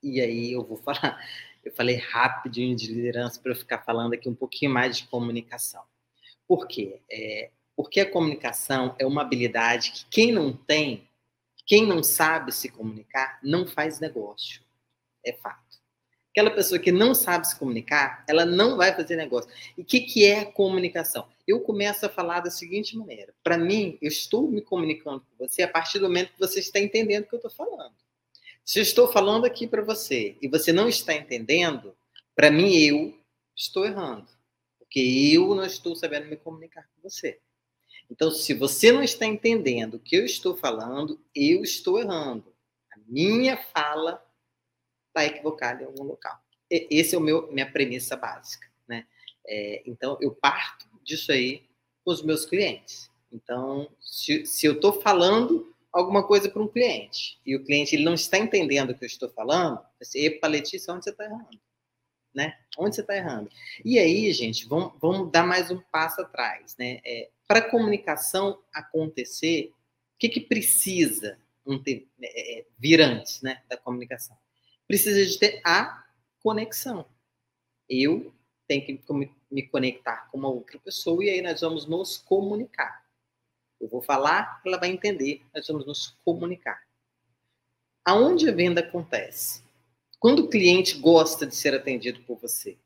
E aí eu vou falar, eu falei rapidinho de liderança para eu ficar falando aqui um pouquinho mais de comunicação. Por quê? É, porque a comunicação é uma habilidade que quem não tem, quem não sabe se comunicar, não faz negócio. É fato. Aquela pessoa que não sabe se comunicar, ela não vai fazer negócio. E o que, que é comunicação? Eu começo a falar da seguinte maneira. Para mim, eu estou me comunicando com você a partir do momento que você está entendendo o que eu estou falando. Se eu estou falando aqui para você e você não está entendendo, para mim eu estou errando. Porque eu não estou sabendo me comunicar com você. Então, se você não está entendendo o que eu estou falando, eu estou errando. A minha fala está equivocada em algum local. Esse é o meu minha premissa básica, né? É, então, eu parto disso aí com os meus clientes. Então, se, se eu estou falando alguma coisa para um cliente e o cliente ele não está entendendo o que eu estou falando, você, epa, Letícia, onde você está errando? Né? Onde você está errando? E aí, gente, vamos, vamos dar mais um passo atrás, né? É, para a comunicação acontecer, o que, que precisa ter, é, é, vir antes né, da comunicação? Precisa de ter a conexão. Eu tenho que me conectar com uma outra pessoa e aí nós vamos nos comunicar. Eu vou falar, ela vai entender, nós vamos nos comunicar. Aonde a venda acontece? Quando o cliente gosta de ser atendido por você.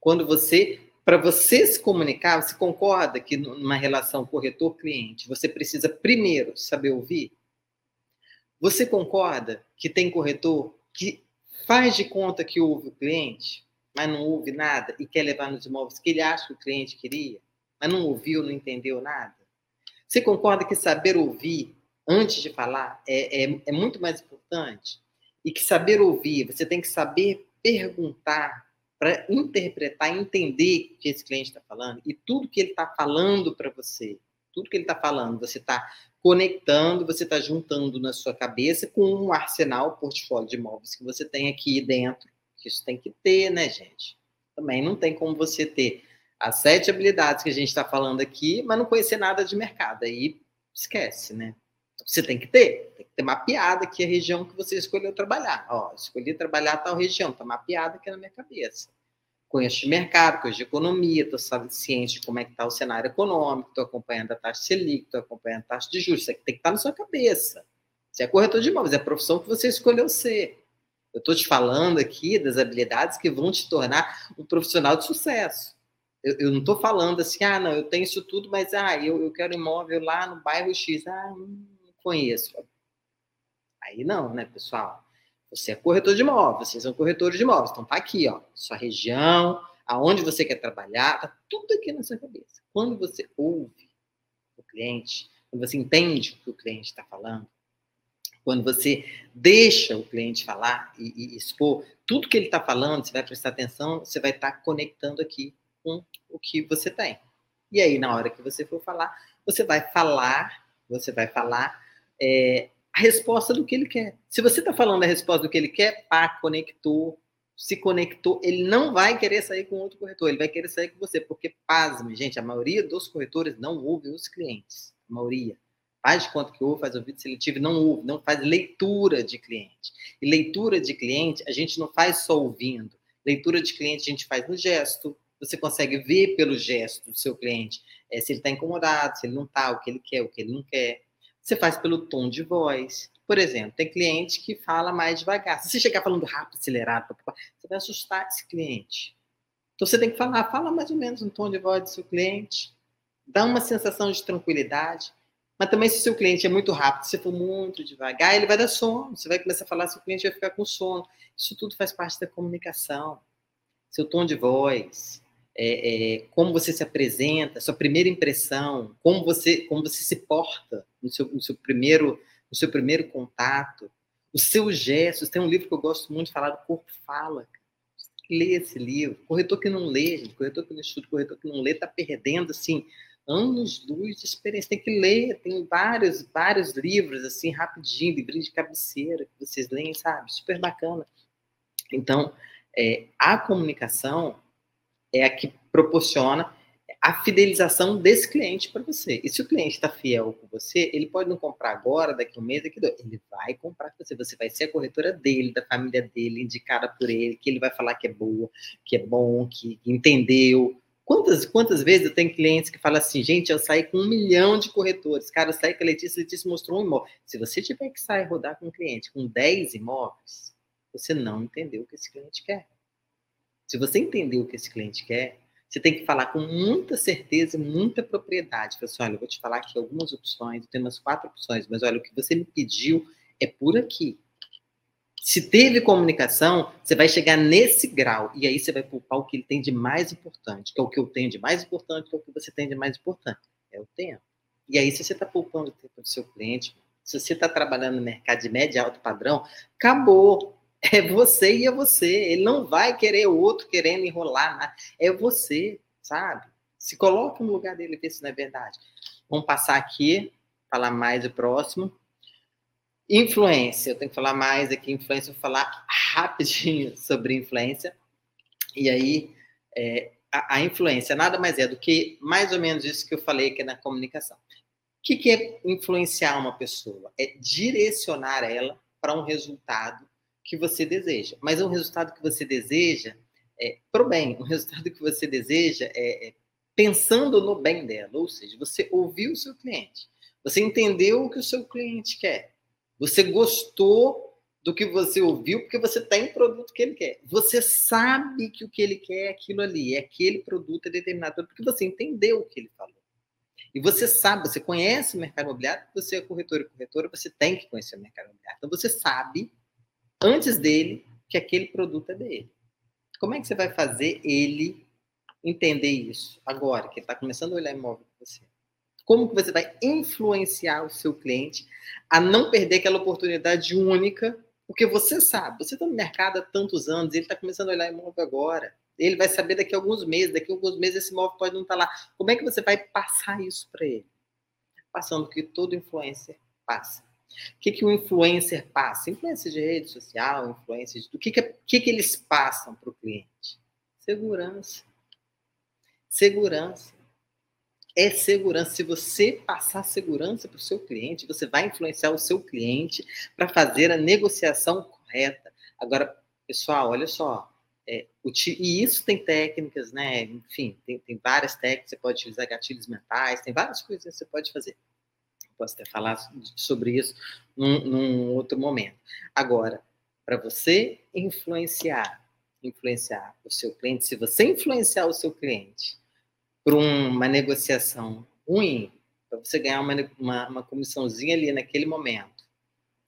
Quando você, para você se comunicar, você concorda que numa relação corretor-cliente, você precisa primeiro saber ouvir? Você concorda que tem corretor que faz de conta que ouve o cliente, mas não ouve nada e quer levar nos imóveis que ele acha que o cliente queria, mas não ouviu, não entendeu nada? Você concorda que saber ouvir antes de falar é, é, é muito mais importante? E que saber ouvir, você tem que saber perguntar para interpretar, entender o que esse cliente está falando e tudo que ele está falando para você, tudo que ele está falando, você está conectando, você está juntando na sua cabeça com um arsenal, portfólio de imóveis que você tem aqui dentro. Isso tem que ter, né, gente? Também não tem como você ter as sete habilidades que a gente está falando aqui, mas não conhecer nada de mercado. Aí esquece, né? Você tem que ter, tem que ter mapeado aqui a região que você escolheu trabalhar. Ó, escolhi trabalhar tal região, está mapeado aqui na minha cabeça conheço de mercado, conheço de economia, estou ciente de como é que está o cenário econômico, estou acompanhando a taxa Selic, estou acompanhando a taxa de juros. Isso aqui tem que estar tá na sua cabeça. Você é corretor de imóveis, é a profissão que você escolheu ser. Eu estou te falando aqui das habilidades que vão te tornar um profissional de sucesso. Eu, eu não estou falando assim, ah, não, eu tenho isso tudo, mas ah, eu, eu quero imóvel lá no bairro X. Ah, não conheço. Aí não, né, pessoal? Você é corretor de imóveis, vocês são corretores de imóveis. Então tá aqui, ó, sua região, aonde você quer trabalhar, tá tudo aqui na sua cabeça. Quando você ouve o cliente, quando você entende o que o cliente está falando, quando você deixa o cliente falar e, e expor tudo que ele está falando, você vai prestar atenção, você vai estar tá conectando aqui com o que você tem. E aí, na hora que você for falar, você vai falar, você vai falar é, a resposta do que ele quer. Se você está falando a resposta do que ele quer, pá, conectou, se conectou, ele não vai querer sair com outro corretor, ele vai querer sair com você, porque, pasme, gente, a maioria dos corretores não ouve os clientes, a maioria. Faz de conta que ouve, faz ouvido seletivo, não ouve, não faz leitura de cliente. E leitura de cliente, a gente não faz só ouvindo. Leitura de cliente a gente faz no gesto, você consegue ver pelo gesto do seu cliente é, se ele está incomodado, se ele não está, o que ele quer, o que ele não quer. Você faz pelo tom de voz. Por exemplo, tem cliente que fala mais devagar. Se você chegar falando rápido, acelerado, você vai assustar esse cliente. Então você tem que falar, fala mais ou menos no tom de voz do seu cliente, dá uma sensação de tranquilidade. Mas também se o seu cliente é muito rápido, se for muito devagar, ele vai dar sono. Você vai começar a falar, seu cliente vai ficar com sono. Isso tudo faz parte da comunicação. Seu tom de voz, é, é, como você se apresenta, sua primeira impressão, como você, como você se porta no seu, no seu, primeiro, no seu primeiro contato, os seus gestos. Tem um livro que eu gosto muito de falar, do Corpo Fala. Lê esse livro. Corretor que não lê, gente, corretor que não estuda, corretor que não lê, está perdendo, assim, anos luz de experiência. Tem que ler, tem vários, vários livros, assim, rapidinho, livrinho de cabeceira, que vocês leem, sabe? Super bacana. Então, é, a comunicação é a que proporciona a fidelização desse cliente para você. E se o cliente está fiel com você, ele pode não comprar agora, daqui um mês, daqui dois. Ele vai comprar com você. Você vai ser a corretora dele, da família dele, indicada por ele, que ele vai falar que é boa, que é bom, que entendeu. Quantas, quantas vezes eu tenho clientes que falam assim, gente, eu saí com um milhão de corretores. Cara, eu saí com a Letícia, a Letícia mostrou um imóvel. Se você tiver que sair rodar com um cliente com 10 imóveis, você não entendeu o que esse cliente quer. Se você entendeu o que esse cliente quer, você tem que falar com muita certeza e muita propriedade. Fala assim, olha, eu vou te falar aqui algumas opções, tem umas quatro opções, mas olha, o que você me pediu é por aqui. Se teve comunicação, você vai chegar nesse grau, e aí você vai poupar o que ele tem de mais importante, que é o que eu tenho de mais importante, que é o que você tem de mais importante, é o tempo. E aí, se você está poupando o tempo do seu cliente, se você está trabalhando no mercado de médio e alto padrão, acabou é você e é você. Ele não vai querer o outro querendo enrolar. É você, sabe? Se coloca no lugar dele, vê se não é verdade. Vamos passar aqui, falar mais o próximo. Influência, eu tenho que falar mais aqui. Influência, vou falar rapidinho sobre influência. E aí, é, a, a, influência nada mais é do que mais ou menos isso que eu falei aqui na comunicação. O que, que é influenciar uma pessoa? É direcionar ela para um resultado que você deseja. Mas é um resultado que você deseja é, para o bem, o resultado que você deseja é, é pensando no bem dela, ou seja, você ouviu o seu cliente, você entendeu o que o seu cliente quer, você gostou do que você ouviu, porque você tem o produto que ele quer. Você sabe que o que ele quer é aquilo ali, é aquele produto é determinado, porque você entendeu o que ele falou. E você sabe, você conhece o mercado imobiliário, você é corretor e corretora, você tem que conhecer o mercado imobiliário. Então você sabe, antes dele, que aquele produto é dele. Como é que você vai fazer ele entender isso agora, que ele está começando a olhar imóvel com você? Como que você vai influenciar o seu cliente a não perder aquela oportunidade única porque você sabe, você está no mercado há tantos anos, ele está começando a olhar imóvel agora. Ele vai saber daqui a alguns meses, daqui a alguns meses esse imóvel pode não estar tá lá. Como é que você vai passar isso para ele? Passando o que todo influencer passa. O que, que o influencer passa? Influência de rede social, influência de. O que, que, que, que eles passam para o cliente? Segurança. Segurança é segurança. Se você passar segurança para o seu cliente, você vai influenciar o seu cliente para fazer a negociação correta. Agora, pessoal, olha só. É, e isso tem técnicas, né? Enfim, tem, tem várias técnicas. Você pode utilizar gatilhos mentais, tem várias coisas que você pode fazer. Posso até falar sobre isso num, num outro momento. Agora, para você influenciar, influenciar o seu cliente, se você influenciar o seu cliente para uma negociação ruim, para você ganhar uma, uma, uma comissãozinha ali naquele momento,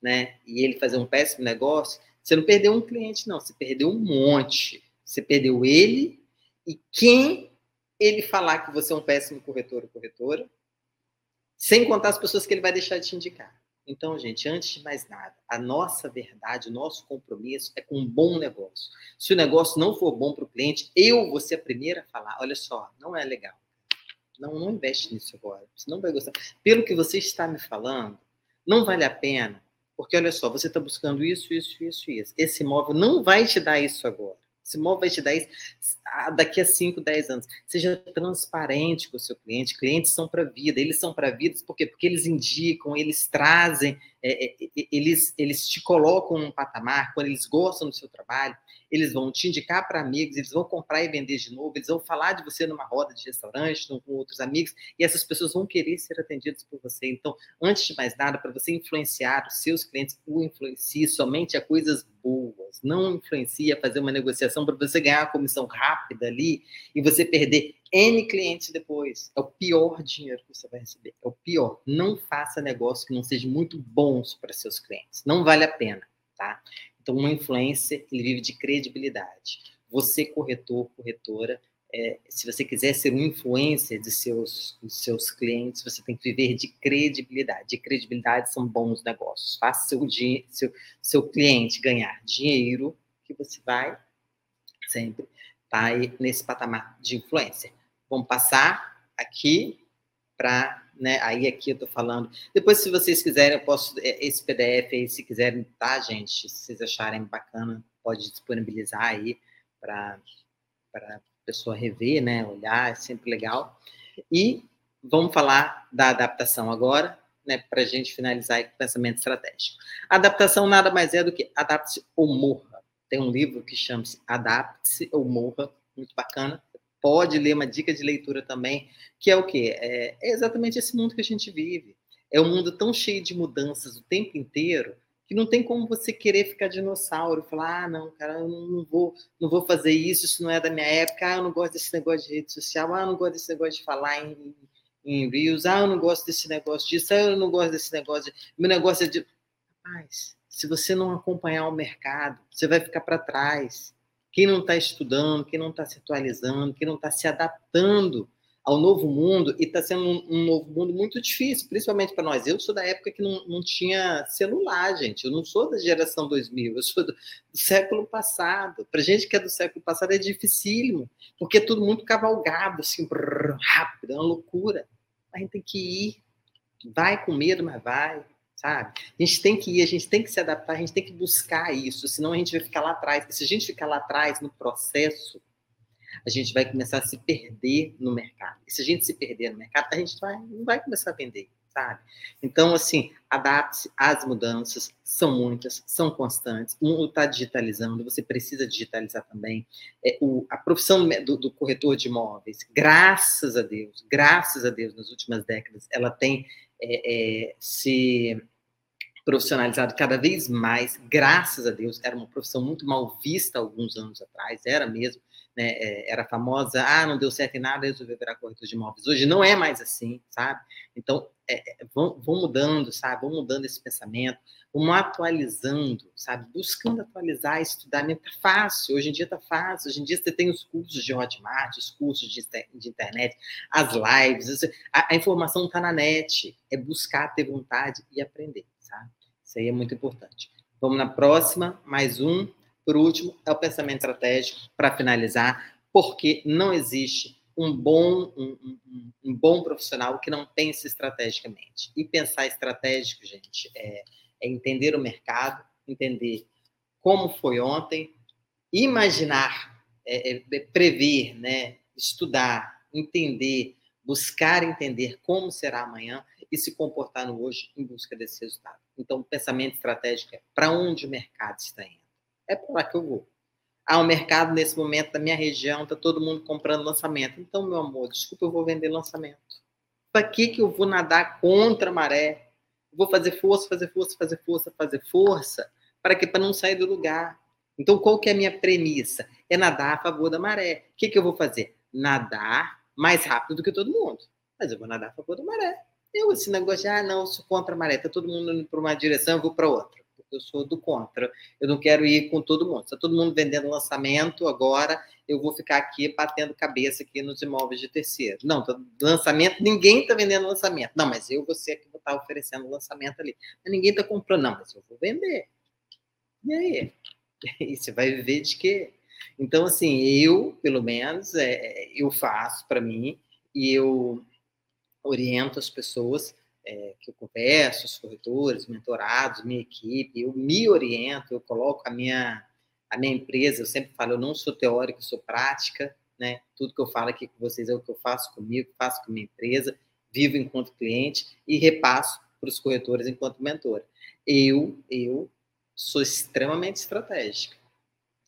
né? E ele fazer um péssimo negócio, você não perdeu um cliente, não, você perdeu um monte. Você perdeu ele e quem ele falar que você é um péssimo corretor ou corretora, sem contar as pessoas que ele vai deixar de te indicar. Então, gente, antes de mais nada, a nossa verdade, o nosso compromisso é com um bom negócio. Se o negócio não for bom para o cliente, eu vou ser a primeira a falar: olha só, não é legal. Não, não investe nisso agora. Você não vai gostar. Pelo que você está me falando, não vale a pena, porque olha só, você está buscando isso, isso, isso, isso. Esse imóvel não vai te dar isso agora. Imóvel vai te dar isso daqui a 5, 10 anos. Seja transparente com o seu cliente. Clientes são para vida. Eles são para vida por quê? Porque eles indicam, eles trazem, é, é, eles, eles te colocam num patamar, quando eles gostam do seu trabalho, eles vão te indicar para amigos, eles vão comprar e vender de novo, eles vão falar de você numa roda de restaurante, com outros amigos, e essas pessoas vão querer ser atendidas por você. Então, antes de mais nada, para você influenciar os seus clientes, o influencie somente a coisas boas. Não influencia fazer uma negociação para você ganhar uma comissão rápida ali e você perder N clientes depois. É o pior dinheiro que você vai receber. É o pior. Não faça negócio que não seja muito bons para seus clientes. Não vale a pena, tá? Então, uma influência, ele vive de credibilidade. Você, corretor, corretora, é, se você quiser ser um influencer de seus, de seus clientes, você tem que viver de credibilidade. De credibilidade são bons negócios. Faça seu, seu, seu cliente ganhar dinheiro, que você vai sempre tá nesse patamar de influência. Vamos passar aqui para né? Aí aqui eu tô falando. Depois, se vocês quiserem, eu posso. É, esse PDF aí, se quiserem, tá, gente? Se vocês acharem bacana, pode disponibilizar aí para a pessoa rever, né? Olhar, é sempre legal. E vamos falar da adaptação agora, né? Para a gente finalizar com o pensamento estratégico. Adaptação nada mais é do que adapte ou morra. Tem um livro que chama-se Adapte-se ou Morra, muito bacana pode ler uma dica de leitura também, que é o quê? É, é exatamente esse mundo que a gente vive. É um mundo tão cheio de mudanças o tempo inteiro que não tem como você querer ficar dinossauro, falar, ah, não, cara, eu não vou, não vou fazer isso, isso não é da minha época, ah, eu não gosto desse negócio de rede social, ah, eu não gosto desse negócio de falar em, em Reels, ah, eu não gosto desse negócio disso, ah, eu não gosto desse negócio, de... meu negócio é de... Rapaz, se você não acompanhar o mercado, você vai ficar para trás. Quem não está estudando, quem não está se atualizando, quem não está se adaptando ao novo mundo, e está sendo um, um, novo mundo muito difícil, principalmente para nós. Eu sou da época que não, não tinha celular, gente. Eu não sou da geração 2000, eu sou do, do século passado. Para gente que é do século passado é dificílimo, porque é tudo muito cavalgado, assim, brrr, rápido, é uma loucura. A gente tem que ir. Vai com medo, mas vai sabe? A gente tem que ir, a gente tem que se adaptar, a gente tem que buscar isso, senão a gente vai ficar lá atrás. E se a gente ficar lá atrás no processo, a gente vai começar a se perder no mercado. E se a gente se perder no mercado, a gente vai, não vai começar a vender. sabe? Então, assim, adapte-se às mudanças, são muitas, são constantes. Um está digitalizando, você precisa digitalizar também. É, o, a profissão do, do, corretor de imóveis, graças a Deus, graças a Deus, nas últimas décadas, ela tem é, é, se profissionalizado cada vez mais, graças a Deus, era uma profissão muito mal vista alguns anos atrás, era mesmo, né, é, era famosa, ah, não deu certo em nada, resolveu virar corretor de imóveis. Hoje não é mais assim, sabe? Então, é, é, vão, vão mudando, sabe? Vão mudando esse pensamento, vão atualizando, sabe? Buscando atualizar, estudar, tá fácil, hoje em dia tá fácil, hoje em dia você tem os cursos de Hotmart, os cursos de, de internet, as lives, a, a informação está na net, é buscar, ter vontade e aprender, sabe? Isso aí é muito importante. Vamos na próxima, mais um. Por último, é o pensamento estratégico, para finalizar, porque não existe um bom, um, um, um, bom profissional que não pense estrategicamente. E pensar estratégico, gente, é, é entender o mercado, entender como foi ontem, imaginar, é, é, prever, né, estudar, entender, buscar entender como será amanhã e se comportar no hoje em busca desse resultado. Então, pensamento estratégico é para onde o mercado está indo é para lá que eu vou. Ah, o mercado nesse momento da minha região está todo mundo comprando lançamento. Então, meu amor, desculpa, eu vou vender lançamento. Para que que eu vou nadar contra a maré? vou fazer força, fazer força, fazer força, fazer força, para que para não sair do lugar. Então, qual que é a minha premissa? É nadar a favor da maré. O que que eu vou fazer? Nadar mais rápido do que todo mundo. Mas eu vou nadar a favor da maré. Eu, esse negócio de, ah, não, sou contra a maré, está todo mundo indo para uma direção, eu vou para outra eu sou do contra. Eu não quero ir com todo mundo. Está todo mundo vendendo lançamento agora, eu vou ficar aqui batendo cabeça aqui nos imóveis de terceiro. Não, tá, lançamento, ninguém está vendendo lançamento. Não, mas eu, você que vou estar tá oferecendo lançamento ali. Mas ninguém está comprando. Não, mas eu vou vender. E aí? E você vai viver de quê? Então, assim, eu, pelo menos, é, eu faço para mim e eu oriento as pessoas é, que eu converso, os corretores, mentorados, minha equipe, eu me oriento, eu coloco a minha, a minha empresa, eu sempre falo, eu não sou teórico, eu sou prática, né? Tudo que eu falo aqui com vocês é o que eu faço comigo, faço com a minha empresa, vivo enquanto cliente e repasso para os corretores enquanto mentor. Eu, eu sou extremamente estratégica.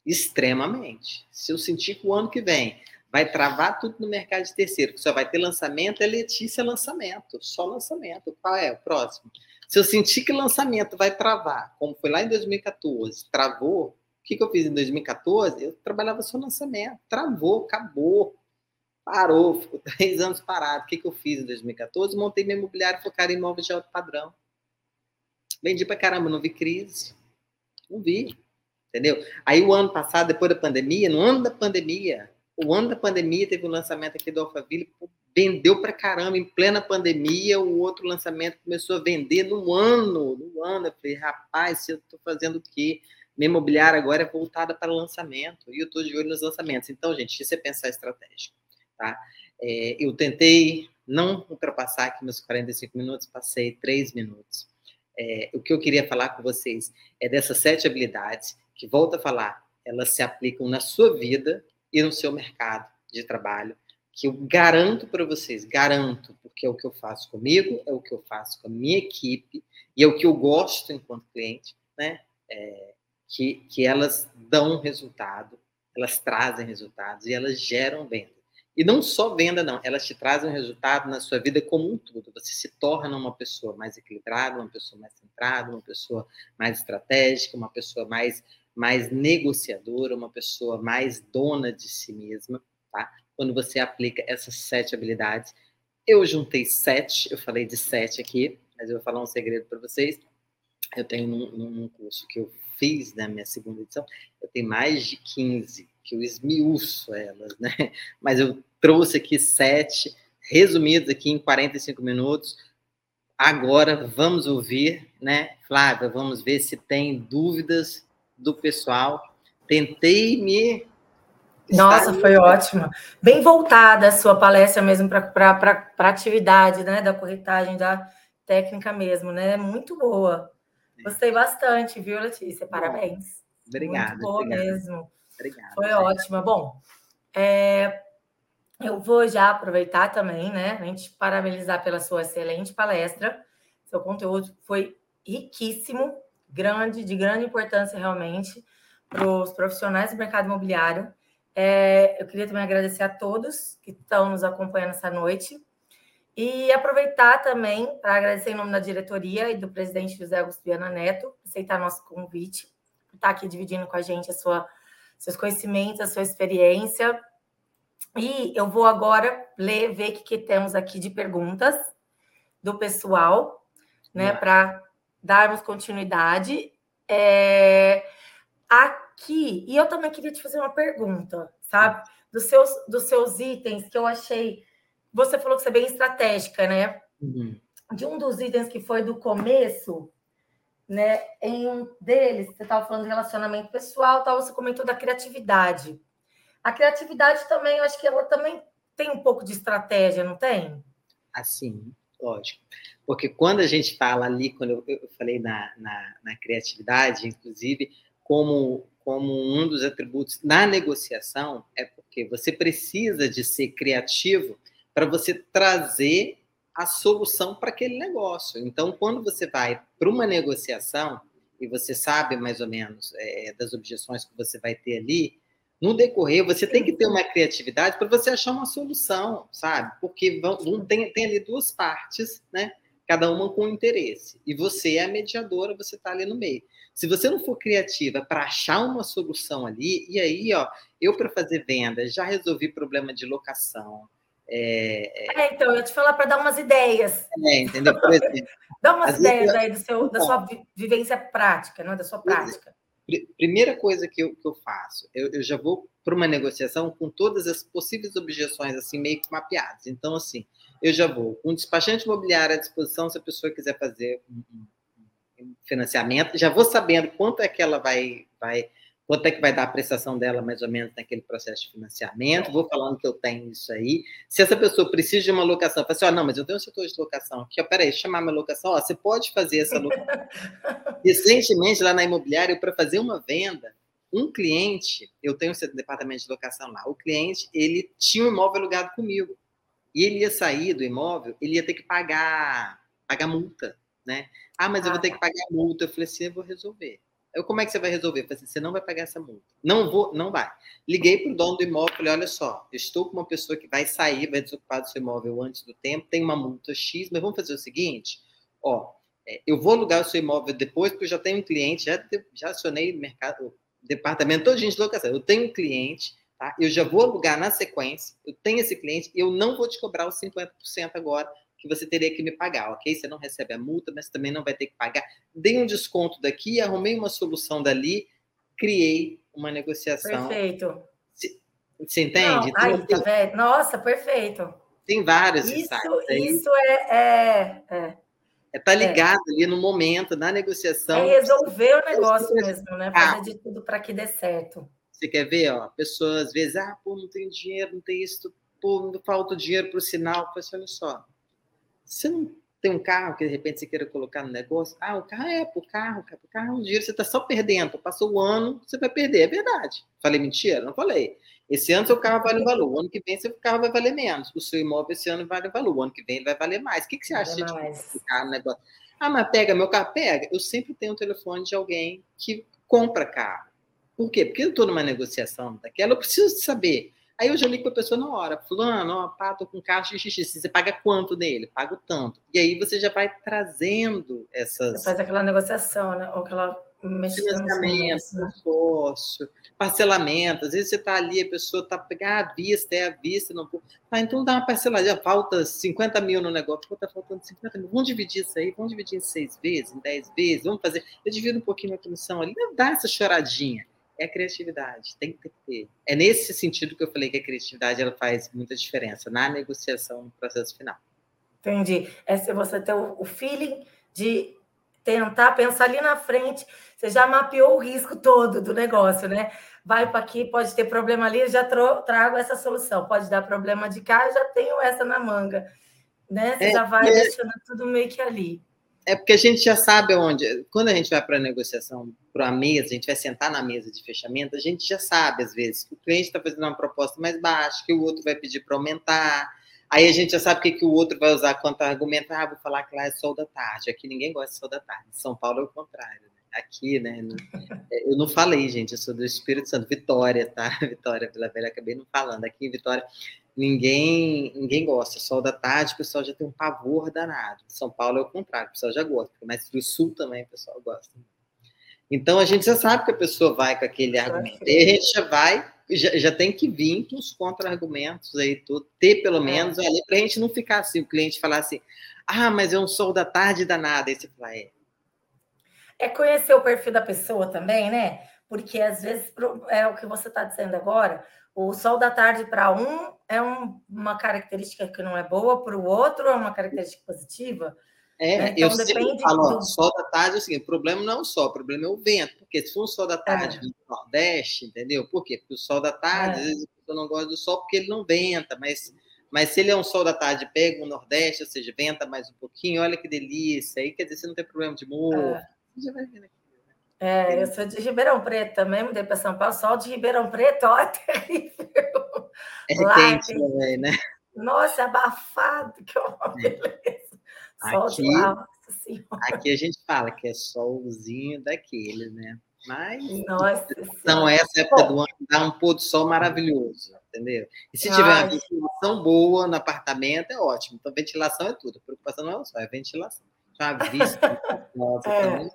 Extremamente. Se eu sentir que o ano que vem vai travar tudo no mercado de terceiro, que só vai ter lançamento, é Letícia lançamento, só lançamento. Qual é o próximo? Se eu sentir que lançamento vai travar, como foi lá em 2014, travou, o que, que eu fiz em 2014? Eu trabalhava só lançamento, travou, acabou, parou, ficou três anos parado. O que, que eu fiz em 2014? Montei meu imobiliário focado em imóveis de alto padrão. Vendi pra caramba, não vi crise. Não vi. Entendeu? Aí o ano passado, depois da pandemia, no ano da pandemia, o ano da pandemia teve o um lançamento aqui do Alphaville, vendeu para caramba, em plena pandemia, o outro lançamento começou a vender no ano, no ano. Eu falei, rapaz, eu estou fazendo o quê? Minha imobiliária agora é voltada para lançamento, e eu estou de olho nos lançamentos. Então, gente, isso é pensar estratégico, tá? É, eu tentei não ultrapassar aqui meus 45 minutos, passei 3 minutos. É, o que eu queria falar com vocês é dessas sete habilidades, que, volto a falar, elas se aplicam na sua vida, e no seu mercado de trabalho, que eu garanto para vocês, garanto, porque é o que eu faço comigo, é o que eu faço com a minha equipe, e é o que eu gosto enquanto cliente, né? É, que, que elas dão resultado, elas trazem resultados e elas geram venda. E não só venda, não, elas te trazem resultado na sua vida como um todo. Você se torna uma pessoa mais equilibrada, uma pessoa mais centrada, uma pessoa mais estratégica, uma pessoa mais mais negociadora, uma pessoa mais dona de si mesma, tá? Quando você aplica essas sete habilidades. Eu juntei sete, eu falei de sete aqui, mas eu vou falar um segredo para vocês. Eu tenho num, curso que eu fiz na minha segunda edição, eu tenho mais de 15, que eu esmiuço elas, né? Mas eu trouxe aqui sete, resumidos aqui em 45 minutos. Agora vamos ouvir, né, Flávia? Vamos ver se tem dúvidas do pessoal. Tentei me. Nossa, foi ótima. Bem voltada a sua palestra mesmo para a atividade né, da corretagem, da técnica mesmo, né? Muito boa. Gostei bastante, viu, Letícia? Parabéns. Obrigada. Muito boa obrigado. mesmo. Obrigado. Foi ótima. Bom, é, eu vou já aproveitar também, né? A gente parabenizar pela sua excelente palestra. Seu conteúdo foi riquíssimo, grande, de grande importância realmente para os profissionais do mercado imobiliário. É, eu queria também agradecer a todos que estão nos acompanhando essa noite. E aproveitar também para agradecer em nome da diretoria e do presidente José Augusto Viana Neto, aceitar nosso convite, por estar aqui dividindo com a gente a sua, seus conhecimentos, a sua experiência. E eu vou agora ler, ver o que, que temos aqui de perguntas do pessoal, né, para darmos continuidade. É, aqui, e eu também queria te fazer uma pergunta, sabe? Dos seus, dos seus itens que eu achei você falou que você é bem estratégica, né? Uhum. De um dos itens que foi do começo, né? Em um deles, você estava falando de relacionamento pessoal, tal, você comentou da criatividade. A criatividade também, eu acho que ela também tem um pouco de estratégia, não tem? Assim, lógico. Porque quando a gente fala ali, quando eu, eu falei na, na, na, criatividade, inclusive, como, como um dos atributos na negociação, é porque você precisa de ser criativo para você trazer a solução para aquele negócio. Então, quando você vai para uma negociação e você sabe mais ou menos é, das objeções que você vai ter ali, no decorrer você tem que ter uma criatividade para você achar uma solução, sabe? Porque vão, tem, tem ali duas partes, né? Cada uma com interesse. E você é a mediadora, você está ali no meio. Se você não for criativa para achar uma solução ali, e aí, ó, eu para fazer venda já resolvi problema de locação, é, é, é, então, eu ia te falar para dar umas ideias. É, entendeu? Por exemplo, Dá umas ideias eu... aí do seu, da sua vivência prática, não é? da sua prática. Primeira coisa que eu, que eu faço, eu, eu já vou para uma negociação com todas as possíveis objeções, assim, meio que mapeadas. Então, assim, eu já vou um despachante imobiliário à disposição se a pessoa quiser fazer um, um financiamento, já vou sabendo quanto é que ela vai, vai quanto é que vai dar a prestação dela, mais ou menos, naquele processo de financiamento, vou falando que eu tenho isso aí. Se essa pessoa precisa de uma locação, fala assim, ó, oh, não, mas eu tenho um setor de locação aqui, ó, peraí, chamar minha locação, ó, você pode fazer essa locação. Recentemente, lá na imobiliária, para fazer uma venda, um cliente, eu tenho um departamento de locação lá, o cliente, ele tinha um imóvel alugado comigo, e ele ia sair do imóvel, ele ia ter que pagar, pagar multa, né? Ah, mas eu vou ter que pagar multa. Eu falei assim, eu vou resolver. Eu, como é que você vai resolver? Eu falei assim, você não vai pagar essa multa. Não vou, não vai. Liguei para o dono do imóvel e falei, olha só, eu estou com uma pessoa que vai sair, vai desocupar do seu imóvel antes do tempo, tem uma multa X, mas vamos fazer o seguinte, ó, é, eu vou alugar o seu imóvel depois, porque eu já tenho um cliente, já, já acionei o mercado, o departamento todo de locação, eu tenho um cliente, tá? eu já vou alugar na sequência, eu tenho esse cliente, eu não vou te cobrar os 50% agora, que você teria que me pagar, ok? Você não recebe a multa, mas também não vai ter que pagar. Dei um desconto daqui, arrumei uma solução dali, criei uma negociação. Perfeito. Você entende? Não, aí, então, tá Nossa, perfeito. Tem vários isso, Isso é, é, é. É tá ligado é. ali no momento, na negociação. É resolver o negócio mesmo, né? Fazer de tudo para que dê certo. Você quer ver, ó? Pessoas às vezes, ah, pô, não tem dinheiro, não tem isso, pô, não falta dinheiro para o sinal. Eu falei, olha só, você não tem um carro que de repente você queira colocar no negócio? Ah, o carro é o carro, o carro é um dinheiro, você está só perdendo. Passou o ano, você vai perder. É verdade. Falei mentira? Não falei. Esse ano seu carro vale um valor, o ano que vem seu carro vai valer menos. O seu imóvel esse ano vale um valor, o ano que vem ele vai valer mais. O que, que você acha de colocar no negócio? Ah, mas pega meu carro? Pega. Eu sempre tenho o telefone de alguém que compra carro. Por quê? Porque eu estou numa negociação daquela, eu preciso saber Aí eu já ligo para a pessoa na hora, fulano, ó, pá, tô com caixa xixi, você paga quanto nele? Pago tanto. E aí você já vai trazendo essas... Você faz aquela negociação, né? Ou aquela... Financiamento, consórcio, parcelamento. Às vezes você está ali, a pessoa está pegando ah, a vista, é a vista, não Ah, então dá uma parceladinha, falta 50 mil no negócio. Pô, tá faltando 50 mil. Vamos dividir isso aí, vamos dividir em seis vezes, em dez vezes, vamos fazer. Eu divido um pouquinho a comissão ali, dá essa choradinha é a criatividade, tem que ter. É nesse sentido que eu falei que a criatividade ela faz muita diferença na negociação, no processo final. Entendi. É se você ter o feeling de tentar pensar ali na frente, você já mapeou o risco todo do negócio, né? Vai para aqui, pode ter problema ali, eu já trago essa solução. Pode dar problema de cá, eu já tenho essa na manga. Né? Você é, já vai é... deixando tudo meio que ali. É porque a gente já sabe onde. Quando a gente vai para a negociação, para a mesa, a gente vai sentar na mesa de fechamento, a gente já sabe, às vezes, que o cliente está fazendo uma proposta mais baixa, que o outro vai pedir para aumentar. Aí a gente já sabe o que, que o outro vai usar quanto argumento. Ah, vou falar que lá é sol da tarde. Aqui ninguém gosta de sol da tarde. São Paulo é o contrário. Né? Aqui, né? É, eu não falei, gente, eu sou do Espírito Santo. Vitória, tá? Vitória Vila Velha, acabei não falando. Aqui em Vitória, ninguém ninguém gosta. Sol da tarde, o pessoal já tem um pavor danado. São Paulo é o contrário, o pessoal já gosta. Mas do sul também o pessoal gosta. Então a gente já sabe que a pessoa vai com aquele argumento. E a gente já vai, já, já tem que vir com os contra-argumentos aí, tudo, ter pelo é. menos ali, para a gente não ficar assim, o cliente falar assim, ah, mas é um sol da tarde danado. Aí você fala, é. É conhecer o perfil da pessoa também, né? Porque às vezes é o que você está dizendo agora, o sol da tarde para um é um, uma característica que não é boa, para o outro é uma característica positiva. É, né? então, eu sempre falo, ó, sol da tarde é o seguinte, o problema não é o sol, o problema é o vento, porque se for um sol da tarde é. no Nordeste, entendeu? Por quê? Porque o sol da tarde, é. às vezes pessoa não gosta do sol porque ele não venta, mas, mas se ele é um sol da tarde, pega o Nordeste, ou seja, venta mais um pouquinho, olha que delícia, aí quer dizer, você não tem problema de morro, é. já vai ver aqui. É, eu sou de Ribeirão Preto também, mudei para São Paulo, sol de Ribeirão Preto, ó, é terrível. É Lá, quente tem... também, né? Nossa, abafado, que uma beleza. Sol aqui, de lá, aqui a gente fala que é solzinho daquele, né? Mas Nossa, não essa época do ano dá um pôr do sol maravilhoso, entendeu? E se tiver uma ventilação boa no apartamento, é ótimo. Então, ventilação é tudo. A preocupação não é o sol, é a ventilação. Já visto. Nossa, é. Também.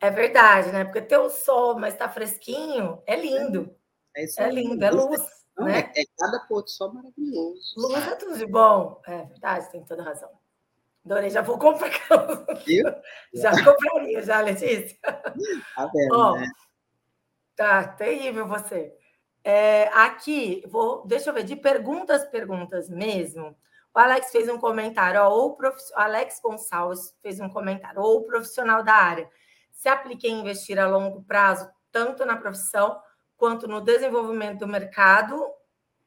É verdade, né? Porque ter o sol, mas está fresquinho, é lindo. É, isso é lindo, é luz. Não, né? é, é cada pôr do sol maravilhoso. Luz é tudo de bom. É verdade, tem toda razão. Adorei, já vou comprar. Viu? Já compraria, já, Letícia. Tá vendo, oh, né? Tá terrível você. É, aqui, vou, deixa eu ver, de perguntas, perguntas mesmo. O Alex fez um comentário, ó, ou prof... Alex Gonçalves fez um comentário, ou o profissional da área se aplique em investir a longo prazo, tanto na profissão quanto no desenvolvimento do mercado,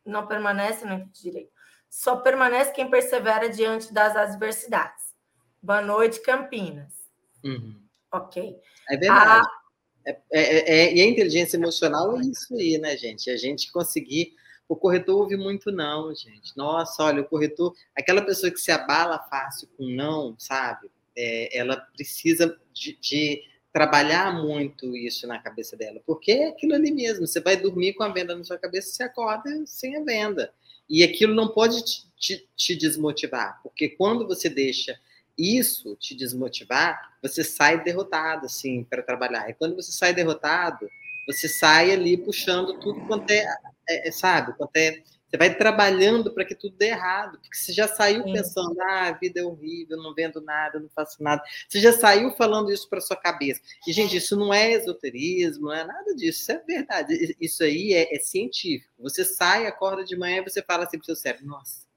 não permanece, não entendi direito. Só permanece quem persevera diante das adversidades. Boa noite, Campinas. Uhum. Ok. É verdade. A... É, é, é, e a inteligência emocional é isso aí, né, gente? A gente conseguir. O corretor ouve muito não, gente. Nossa, olha, o corretor, aquela pessoa que se abala fácil com não, sabe? É, ela precisa de, de trabalhar muito isso na cabeça dela, porque é aquilo ali mesmo. Você vai dormir com a venda na sua cabeça, você acorda sem a venda. E aquilo não pode te, te, te desmotivar, porque quando você deixa isso te desmotivar, você sai derrotado, assim, para trabalhar. E quando você sai derrotado, você sai ali puxando tudo quanto é, é, é sabe, quanto é você vai trabalhando para que tudo dê errado, porque você já saiu Sim. pensando, ah, a vida é horrível, não vendo nada, não faço nada. Você já saiu falando isso para sua cabeça. E, gente, isso não é esoterismo, não é nada disso, isso é verdade. Isso aí é, é científico. Você sai, acorda de manhã e você fala assim para o seu cérebro, nossa,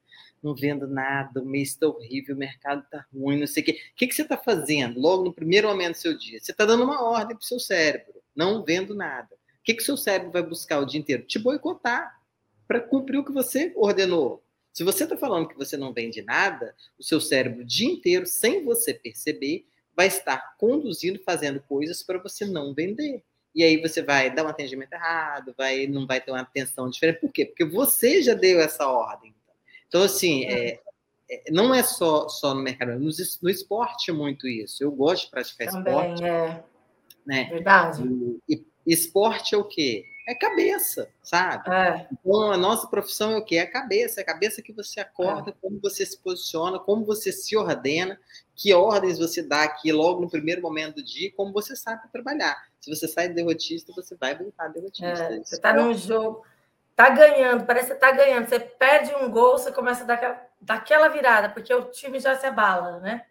não vendo nada, o mês está horrível, o mercado está ruim, não sei o quê. O que, que você está fazendo logo no primeiro momento do seu dia? Você está dando uma ordem para o seu cérebro, não vendo nada. O que, que o seu cérebro vai buscar o dia inteiro? Te boicotar para cumprir o que você ordenou. Se você está falando que você não vende nada, o seu cérebro o dia inteiro, sem você perceber, vai estar conduzindo, fazendo coisas para você não vender. E aí você vai dar um atendimento errado, vai, não vai ter uma atenção diferente. Por quê? Porque você já deu essa ordem. Então, assim, é, é, não é só, só no mercado, no, no esporte é muito isso. Eu gosto de praticar Também, esporte. É. Né? Verdade. E, e esporte é o quê? É cabeça, sabe? É. Então, a nossa profissão é o quê? É a cabeça, é a cabeça que você acorda, é. como você se posiciona, como você se ordena, que ordens você dá aqui logo no primeiro momento do dia, como você sabe trabalhar. Se você sai derrotista, você vai voltar derrotista. É, você está num jogo, tá ganhando, parece que você tá ganhando, você perde um gol, você começa a dar aquela, dar aquela virada, porque o time já se abala, né?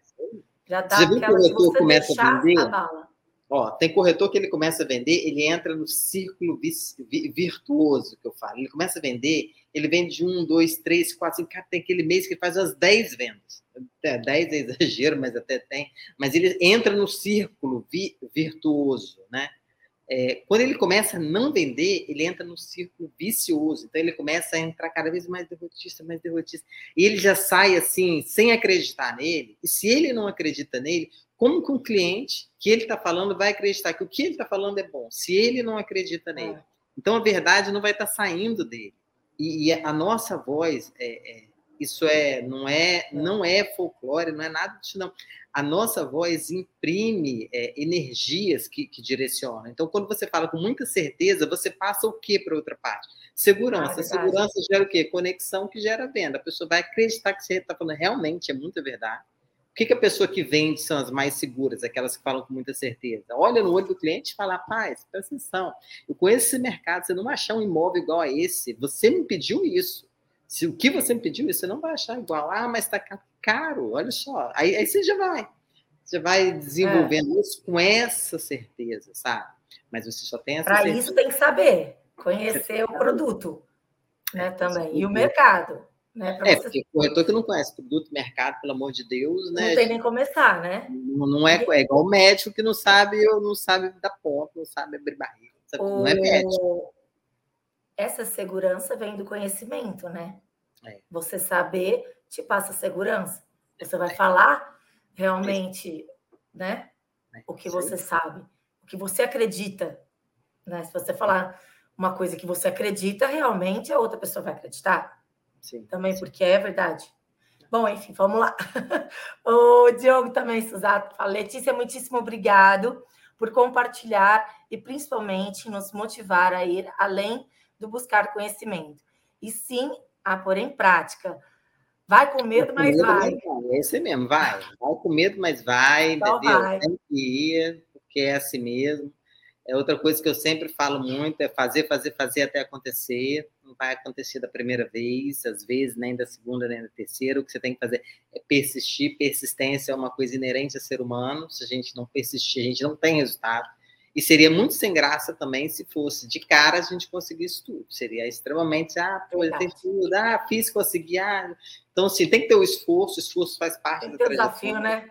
Já dá você aquela, viu que o começa a vender? A bala. Ó, tem corretor que ele começa a vender, ele entra no círculo virtuoso que eu falo. Ele começa a vender, ele vende um, dois, três, quatro, cinco. Tem aquele mês que ele faz as dez vendas. Até dez é exagero, mas até tem. Mas ele entra no círculo vi, virtuoso, né? é, quando ele começa a não vender, ele entra num círculo vicioso. Então ele começa a entrar cada vez mais derrotista, mais derrotista. E ele já sai assim, sem acreditar nele. E se ele não acredita nele, como que um cliente que ele está falando vai acreditar que o que ele está falando é bom, se ele não acredita nele? É. Então a verdade não vai estar tá saindo dele. E, e, a nossa voz, é, é, isso é não é não é folclore, não é nada disso não a nossa voz imprime é, energias que, que, direcionam. Então, quando você fala com muita certeza, você passa o que para outra parte? Segurança. Ah, Segurança gera o quê? Conexão que gera venda. A pessoa vai acreditar que você está falando realmente, é muita verdade. O que, que a pessoa que vende são as mais seguras, aquelas que falam com muita certeza? Olha no olho do cliente e fala, rapaz, presta atenção, eu conheço esse mercado, você não vai achar um imóvel igual a esse, você me pediu isso. Se o que você me pediu, você não vai achar igual. Ah, mas está caro, olha só. Aí, aí você já vai. Você vai desenvolvendo é. isso com essa certeza, sabe? Mas você só tem essa Para isso tem que saber, conhecer o produto, né, também. E o mercado. Né, é, você... porque corretor que não conhece produto, mercado, pelo amor de Deus, né? Não tem nem começar, né? Não, não é, é igual o médico que não sabe, não sabe dar ponto, não sabe abrir barriga. O... Não é médico. Essa segurança vem do conhecimento, né? É. Você saber te passa segurança. Você vai falar realmente, né? O que você sabe, o que você acredita, né? Se você falar uma coisa que você acredita, realmente a outra pessoa vai acreditar. Sim. Também porque é verdade. Bom, enfim, vamos lá. o Diogo também, Suzato, fala, Letícia, muitíssimo obrigado por compartilhar e principalmente nos motivar a ir além do buscar conhecimento. E sim a pôr em prática Vai com medo, mas medo, vai. É esse mesmo, vai. Vai com medo, mas vai, Só entendeu? Vai. Tem que ir, porque é assim mesmo. É outra coisa que eu sempre falo muito, é fazer, fazer, fazer até acontecer. Não vai acontecer da primeira vez, às vezes, nem da segunda, nem da terceira. O que você tem que fazer é persistir. Persistência é uma coisa inerente a ser humano. Se a gente não persistir, a gente não tem resultado. E seria muito sem graça também se fosse de cara a gente conseguisse tudo. Seria extremamente, ah, pô, tem tudo, ah, fiz, consegui, ah. Então, assim, tem que ter o esforço, o esforço faz parte tem da trajetória. desafio, né?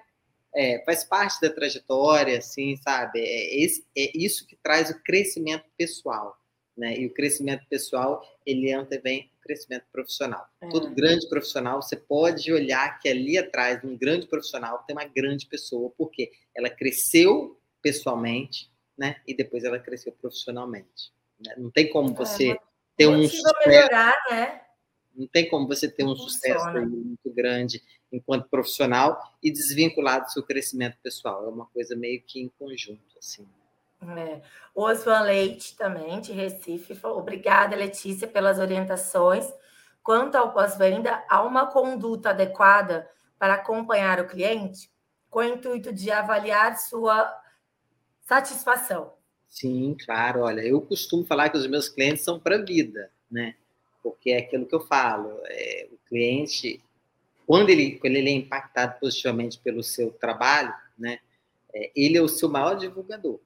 É, faz parte da trajetória, assim, sabe? É, esse, é isso que traz o crescimento pessoal, né? E o crescimento pessoal, ele antevém o crescimento profissional. É. Todo grande profissional, você pode olhar que ali atrás de um grande profissional tem uma grande pessoa, porque ela cresceu pessoalmente, né? E depois ela cresceu profissionalmente. Né? Não tem como é, você é, ter um sucesso. melhorar, né? Não tem como você ter um sucesso muito grande enquanto profissional e desvinculado do seu crescimento pessoal. É uma coisa meio que em conjunto, assim. É. O Leite, também, de Recife, falou: obrigada, Letícia, pelas orientações. Quanto ao pós-venda, há uma conduta adequada para acompanhar o cliente com o intuito de avaliar sua satisfação. Sim, claro. Olha, eu costumo falar que os meus clientes são para a vida, né? Porque é aquilo que eu falo. É, o cliente, quando ele, quando ele é impactado positivamente pelo seu trabalho, né? É, ele é o seu maior divulgador,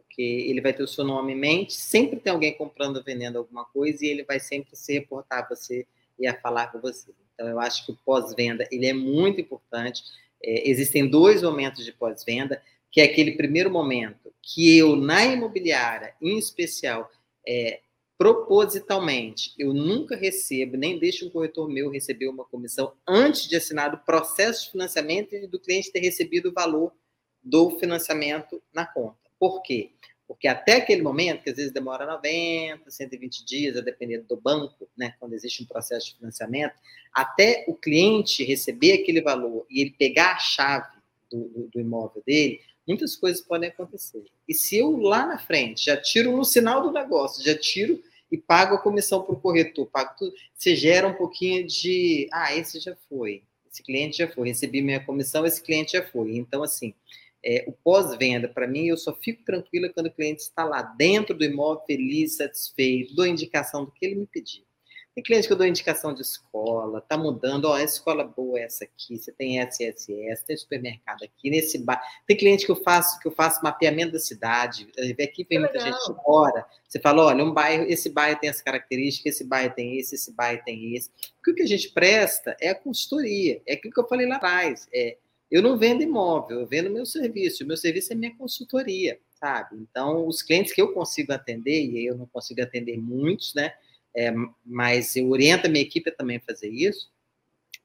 porque ele vai ter o seu nome em mente, sempre tem alguém comprando, vendendo alguma coisa e ele vai sempre se reportar a você e a falar com você. Então, eu acho que o pós-venda ele é muito importante. É, existem dois momentos de pós-venda que é aquele primeiro momento que eu, na imobiliária, em especial, é, propositalmente, eu nunca recebo, nem deixo um corretor meu receber uma comissão antes de assinar o processo de financiamento e do cliente ter recebido o valor do financiamento na conta. Por quê? Porque até aquele momento, que às vezes demora 90, 120 dias, a depender do banco, né, quando existe um processo de financiamento, até o cliente receber aquele valor e ele pegar a chave do, do, do imóvel dele, muitas coisas podem acontecer. E se eu lá na frente já tiro no sinal do negócio, já tiro e pago a comissão para o corretor, pago tudo, você gera um pouquinho de, ah, esse já foi, esse cliente já foi, recebi minha comissão, esse cliente já foi. Então, assim, é, o pós-venda, para mim, eu só fico tranquila quando o cliente está lá dentro do imóvel, feliz, satisfeito, dou indicação do que ele me pediu. Tem cliente que eu dou indicação de escola, tá mudando, ó, essa escola boa é essa aqui, você tem SSS, tem supermercado aqui, nesse bairro. Tem cliente que eu faço, que eu faço mapeamento da cidade, aqui vem muita gente fora, você fala, olha, um bairro, esse bairro tem essa característica, esse bairro tem esse, esse bairro tem esse. O que a gente presta é a consultoria, é aquilo que eu falei lá atrás, é eu não vendo imóvel, eu vendo meu serviço. O meu serviço é minha consultoria. sabe? Então, os clientes que eu consigo atender, e eu não consigo atender muitos, né? É, mas eu oriento a minha equipe a também fazer isso.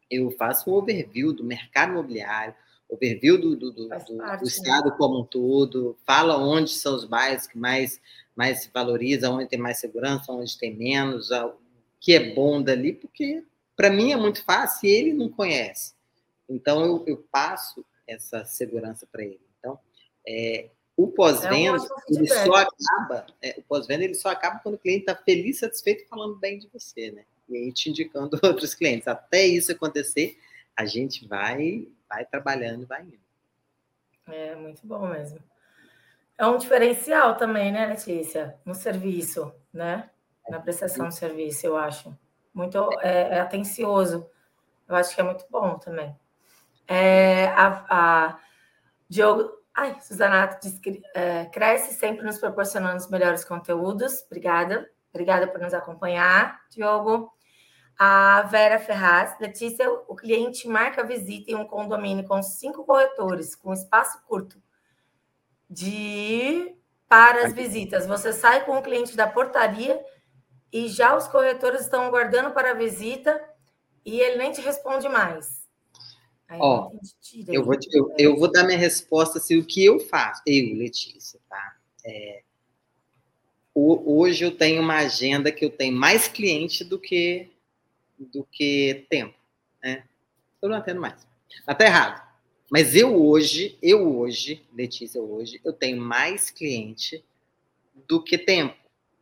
Eu faço um overview do mercado imobiliário, overview do, do, do, parte, do né? estado né? como um todo, fala onde são os bairros que mais, mais valoriza, onde tem mais segurança, onde tem menos, o que é bom dali, porque para mim é muito fácil e ele não conhece. Então eu, eu passo essa segurança para ele. Então, é, o pós-venda, é ele só acaba, é, o pós-venda ele só acaba quando o cliente está feliz, satisfeito falando bem de você, né? E aí te indicando outros clientes. Até isso acontecer, a gente vai, vai trabalhando, vai indo. É muito bom mesmo. É um diferencial também, né, Letícia? No serviço, né? Na prestação de serviço, eu acho. Muito é, é atencioso. Eu acho que é muito bom também. É, a, a Diogo, ai, Suzanato diz que é, cresce sempre nos proporcionando os melhores conteúdos. Obrigada. Obrigada por nos acompanhar, Diogo. A Vera Ferraz, Letícia, o cliente marca visita em um condomínio com cinco corretores, com espaço curto de para as visitas. Você sai com o cliente da portaria e já os corretores estão aguardando para a visita e ele nem te responde mais. Ó, eu vou, eu, eu, vou dar minha resposta assim, o que eu faço, eu, Letícia, tá? É, hoje eu tenho uma agenda que eu tenho mais cliente do que do que tempo, né? Eu não atendo mais. Mas tá errado. Mas eu hoje, eu hoje, Letícia, hoje, eu tenho mais cliente do que tempo.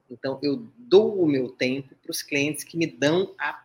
Então, eu dou o meu tempo para os clientes que me dão a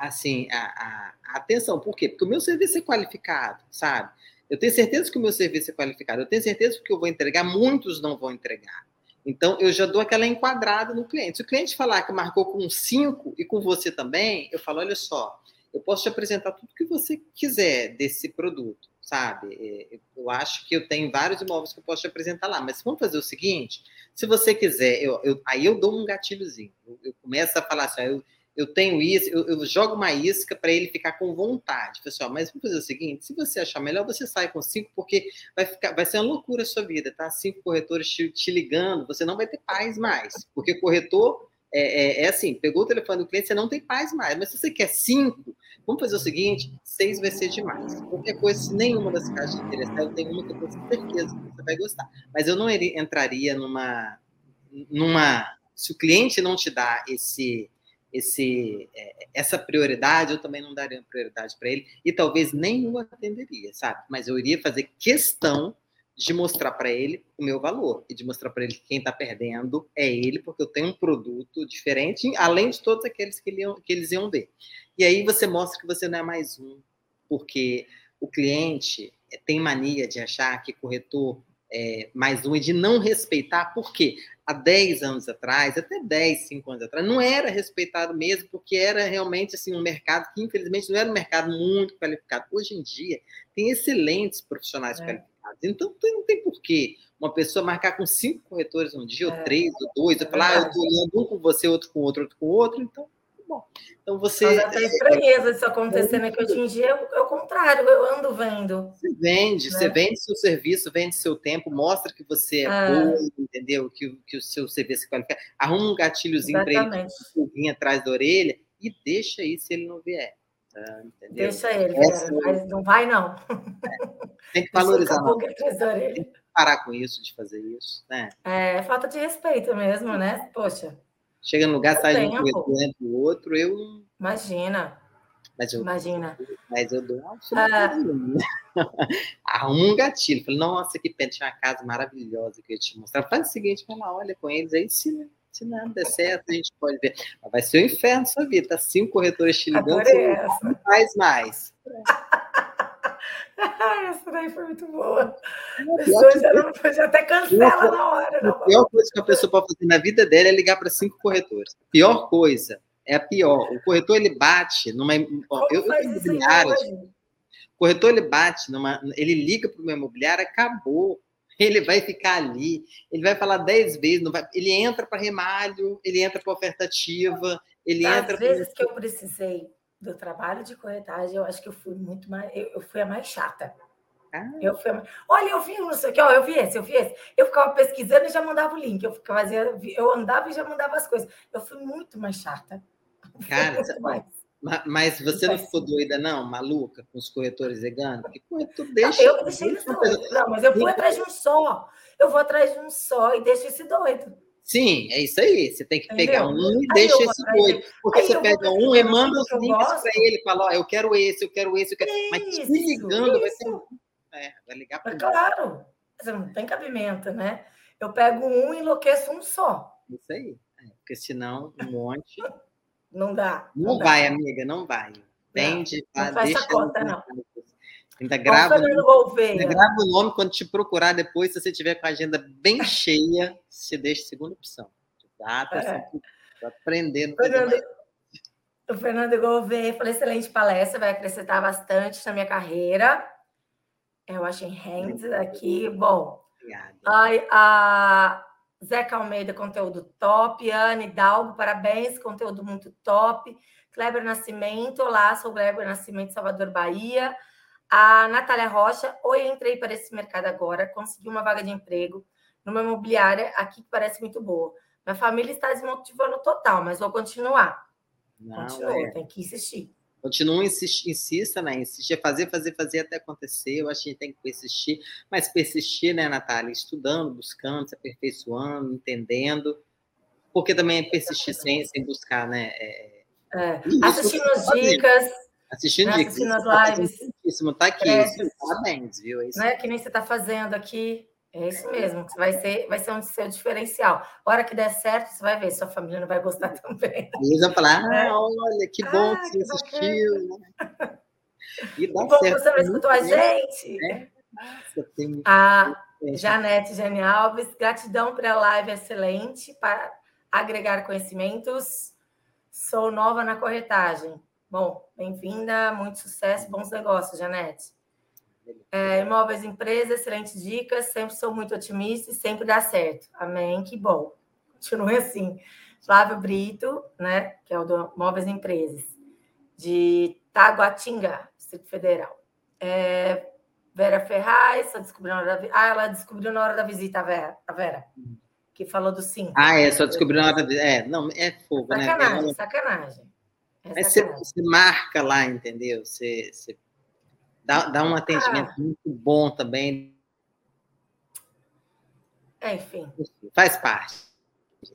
assim, a, a, a, atenção. Por quê? Porque o meu serviço é qualificado, sabe? Eu tenho certeza que o meu serviço é qualificado. Eu tenho certeza que eu vou entregar, muitos não vão entregar. Então, eu já dou aquela enquadrada no cliente. Se o cliente falar que marcou com cinco e com você também, eu falo, olha só, eu posso te apresentar tudo que você quiser desse produto, sabe? É, eu acho que eu tenho vários imóveis que eu posso te apresentar lá, mas vamos fazer o seguinte, se você quiser, eu, eu aí eu dou um gatilhozinho. Eu, eu começo a falar assim, eu, eu tenho isso, eu, eu jogo uma isca para ele ficar com vontade. Pessoal, mas vamos fazer o seguinte: se você achar melhor, você sai com cinco, porque vai, ficar, vai ser uma loucura a sua vida, tá? Cinco corretores te, te ligando, você não vai ter paz mais. Porque corretor é, é, é, assim: pegou o telefone do cliente, você não tem paz mais. Mas se você quer cinco, vamos fazer o seguinte: seis vai ser demais. Qualquer coisa, se nenhuma das caixas interessar, eu tenho uma que eu tenho certeza que você vai gostar. Mas eu não entraria numa. numa se o cliente não te dá esse esse, é, essa prioridade, eu também não daria prioridade para ele e talvez nem o atenderia, sabe? Mas eu iria fazer questão de mostrar para ele o meu valor e de mostrar para ele que quem está perdendo é ele, porque eu tenho um produto diferente, além de todos aqueles que, ele que eles iam ver. E aí você mostra que você não é mais um, porque o cliente tem mania de achar que corretor é, mais um e de não respeitar, por quê? Há 10 anos atrás, até 10, 5 anos atrás, não era respeitado mesmo, porque era realmente assim, um mercado que, infelizmente, não era um mercado muito qualificado. Hoje em dia, tem excelentes profissionais é. qualificados. Então, não tem porquê uma pessoa marcar com cinco corretores um dia, é. ou três, ou dois, é falar, ah, eu estou olhando um com você, outro com outro, outro com outro, então bom. Então você. Mas até estranheza isso acontecendo aqui hoje em dia é o contrário, eu ando vendo. Você vende, né? você vende seu serviço, vende seu tempo, mostra que você é ah. boa, entendeu? Que, que o seu serviço é qualificado. Arruma um gatilhozinho para ele, um atrás da orelha e deixa aí se ele não vier. Tá? Deixa ele, Essa... mas não vai, não. É. Tem que valorizar. Tem que parar com isso, de fazer isso. Né? É falta de respeito mesmo, né? Poxa. Chega no lugar, sai de um corretor o outro, eu. Imagina. Mas eu, Imagina. Mas eu dou uma ah. Um gatilho. Falei, nossa, que pena, tinha uma casa maravilhosa que eu ia te mostrar. Faz o seguinte, vai lá, olha com eles, aí se, se nada der certo, a gente pode ver. Mas vai ser um inferno sua vida. Tá cinco corretores te ligando, não faz mais. Essa daí foi muito boa. A pessoa já, não, já até cancela na hora. A pior coisa que a pessoa pode fazer na vida dela é ligar para cinco corretores. A pior coisa é a pior. O corretor ele bate numa. Ó, eu, eu tenho imobiliário. O corretor ele bate numa. Ele liga para o meu imobiliário, acabou. Ele vai ficar ali, ele vai falar dez vezes, não vai, ele entra para remalho, ele entra para oferta ativa, ele Às entra. Às vezes pra... que eu precisei do trabalho de corretagem, eu acho que eu fui muito mais. Eu, eu fui a mais chata. Ah. Eu fui... Olha, eu vi não sei o que, ó, eu vi esse, eu vi esse. Eu ficava pesquisando e já mandava o link. Eu, ficava, eu andava e já mandava as coisas. Eu fui muito mais chata. Cara, mais. Mas você não ficou doida, não, maluca, com os corretores veganos? Porque corretor deixa. Eu deixei eles doidos. Não, mas eu fui atrás de um só. Eu vou atrás de um só e deixo esse doido. Sim, é isso aí. Você tem que Entendeu? pegar um e deixa esse doido. Porque você pega um e manda os links para ele, fala, ó, eu quero esse, eu quero esse, eu quero. Isso, Mas te ligando, vai ser. É, vai ligar para Claro, você não tem cabimento, né? Eu pego um e enlouqueço um só. Isso aí. É, porque senão, um monte. Não dá. Não, não vai, dá. amiga, não vai. Vende, não, não faz essa conta, não. Ainda grava, ainda grava o nome quando te procurar depois, se você tiver com a agenda bem cheia, você deixa segunda opção. Data, é. aprendendo. Fernando, o Fernando Gouveia falou excelente palestra, vai acrescentar bastante na minha carreira. Eu achei hands aqui. Bom, Ai, a Zeca Almeida, conteúdo top. Anne Dalgo, parabéns, conteúdo muito top. Kleber Nascimento, olá, sou Kleber Nascimento, Salvador, Bahia. A Natália Rocha, oi, entrei para esse mercado agora, consegui uma vaga de emprego numa imobiliária aqui que parece muito boa. Minha família está desmotivando total, mas vou continuar. Não, Continua, é. tem que insistir. Continua, insiste, insista, né? Insistir, fazer, fazer, fazer até acontecer. Eu acho que a gente tem que persistir, mas persistir, né, Natália? Estudando, buscando, se aperfeiçoando, entendendo. Porque também é persistir sem, sem buscar, né? É, é. Assistindo as dicas. Assistindo, né? assistindo as lives. Isso, tá aqui. Isso, parabéns, viu? É isso. Não é que nem você está fazendo aqui. É isso mesmo, vai ser, vai ser um seu diferencial. A hora que der certo, você vai ver, sua família não vai gostar também. Eles vão falar, ah, olha, que bom ah, que você assistiu. Né? E dá bom certo. você não escutou a gente. Né? Nossa, tem a Janete Jane Alves, gratidão para a live excelente, para agregar conhecimentos. Sou nova na corretagem. Bom, bem-vinda, muito sucesso, bons negócios, Janete. É, imóveis empresa, excelentes dicas, sempre sou muito otimista e sempre dá certo. Amém, que bom. Continue assim. Flávio Brito, né, que é o do Imóveis Empresas, de Taguatinga, Distrito Federal. É, Vera Ferraz, só descobriu na hora da Ah, ela descobriu na hora da visita, a Vera, a Vera que falou do sim. Ah, é, só descobriu na hora da É, não, é fogo, sacanagem, né? Sacanagem, é sacanagem. Você, você marca lá, entendeu? Você, você Dá, dá um atendimento ah. muito bom também. É, enfim. Faz parte.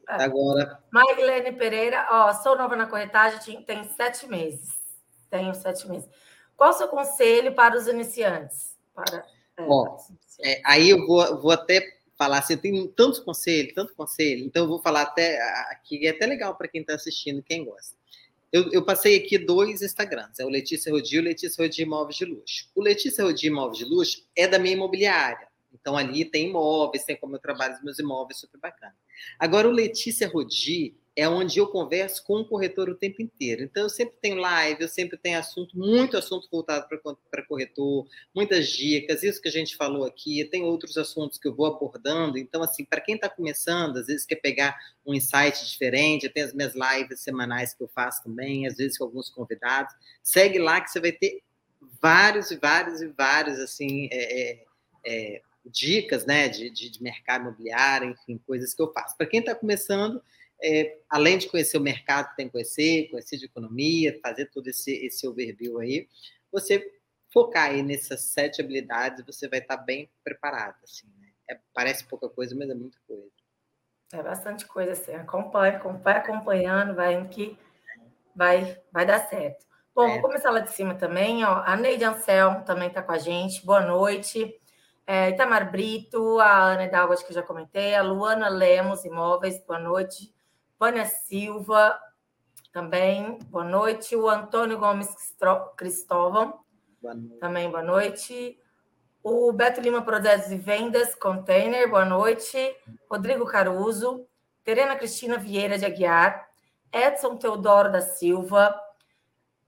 É. Agora. Marilene Pereira, ó, sou nova na corretagem, tem sete meses. Tenho sete meses. Qual o seu conselho para os iniciantes? Para, é, Bom, é, aí eu vou, vou até falar assim, eu tenho tantos conselhos, tanto conselho, então eu vou falar até aqui, é até legal para quem está assistindo, quem gosta. Eu, eu, passei aqui dois Instagrams, é o Letícia Rodi e o Letícia Rodi Imóveis de Luxo. O Letícia Rodi Imóveis de Luxo é da minha imobiliária. Então, ali tem imóveis, tem como eu trabalho os meus imóveis, super bacana. Agora, o Letícia Rodi é onde eu converso com o corretor o tempo inteiro. Então, eu sempre tenho live, eu sempre tenho assunto, muito assunto voltado para corretor, muitas dicas, isso que a gente falou aqui, tem outros assuntos que eu vou abordando. Então, assim, para quem está começando, às vezes quer pegar um insight diferente, tenho as minhas lives semanais que eu faço também, às vezes com alguns convidados. Segue lá que você vai ter vários e vários e vários, assim, é, é, é dicas, né, de, de, de mercado imobiliário, enfim, coisas que eu faço. Para quem está começando, é, além de conhecer o mercado que tem que conhecer, conhecer de economia, fazer todo esse, esse overview aí, você focar aí nessas sete habilidades, você vai estar bem preparado, assim, né? É, parece pouca coisa, mas é muita coisa. É bastante coisa, assim, acompanha, vai acompanhando, vai indo que vai, vai dar certo. Bom, é. vou começar lá de cima também, ó, a Neide Ansel também está com a gente, boa noite. É, Itamar Brito, a Ana acho que eu já comentei, a Luana Lemos, Imóveis, boa noite. Vânia Silva, também, boa noite. O Antônio Gomes Cristóvão, boa também boa noite. O Beto Lima Projetos e Vendas, Container, boa noite. Rodrigo Caruso, Terena Cristina Vieira de Aguiar, Edson Teodoro da Silva.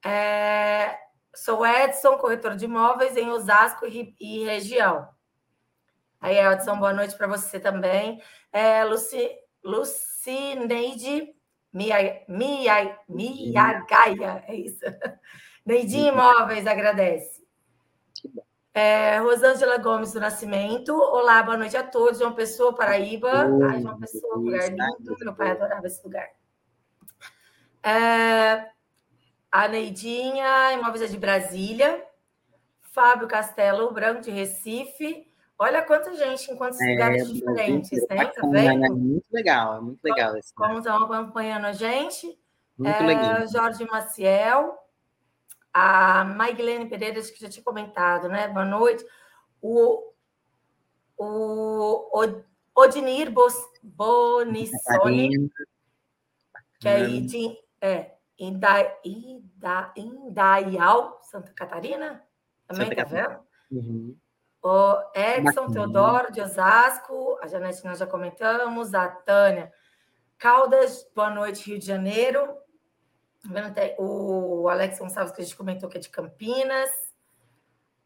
É, sou Edson, corretor de imóveis em Osasco e, e região. Aí, Edson, boa noite para você também. É, Luci, Luci Cineide Miagaia, é isso. Neidinho Imóveis agradece. É, Rosângela Gomes do Nascimento. Olá, boa noite a todos. João Pessoa, Paraíba. Ai, João Pessoa, lugar lindo. Meu pai adorava esse lugar. É, a Neidinha, Imóveis de Brasília. Fábio Castelo Branco de Recife. Olha quanta gente em quantos é, lugares diferentes, né? Tá vendo? Né? Muito legal, é muito legal. Como, esse como estão acompanhando a gente? Muito é, legal. Jorge Maciel, a Maigilene Pereira, que já tinha comentado, né? Boa noite. O, o, Odinir Bos, Bonissoni, que é, de, é Inda, Ida, Indaial, Santa Catarina. Também Santa tá vendo? Uhum. O Edson Teodoro, de Osasco, a Janete nós já comentamos, a Tânia Caldas, boa noite, Rio de Janeiro. O Alex Gonçalves, que a gente comentou que é de Campinas.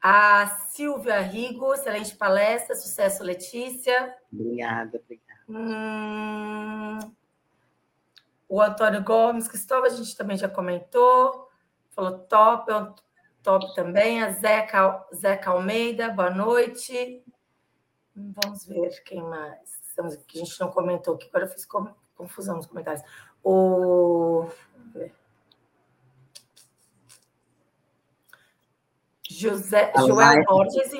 A Silvia Rigo, excelente palestra, sucesso, Letícia. Obrigada, obrigada. Hum, o Antônio Gomes, Cristóvão, a gente também já comentou, falou top, top também. A Zeca, Zeca Almeida, boa noite. Vamos ver quem mais. Que a gente não comentou, que agora eu fiz confusão nos comentários. O. José, Joel Borges,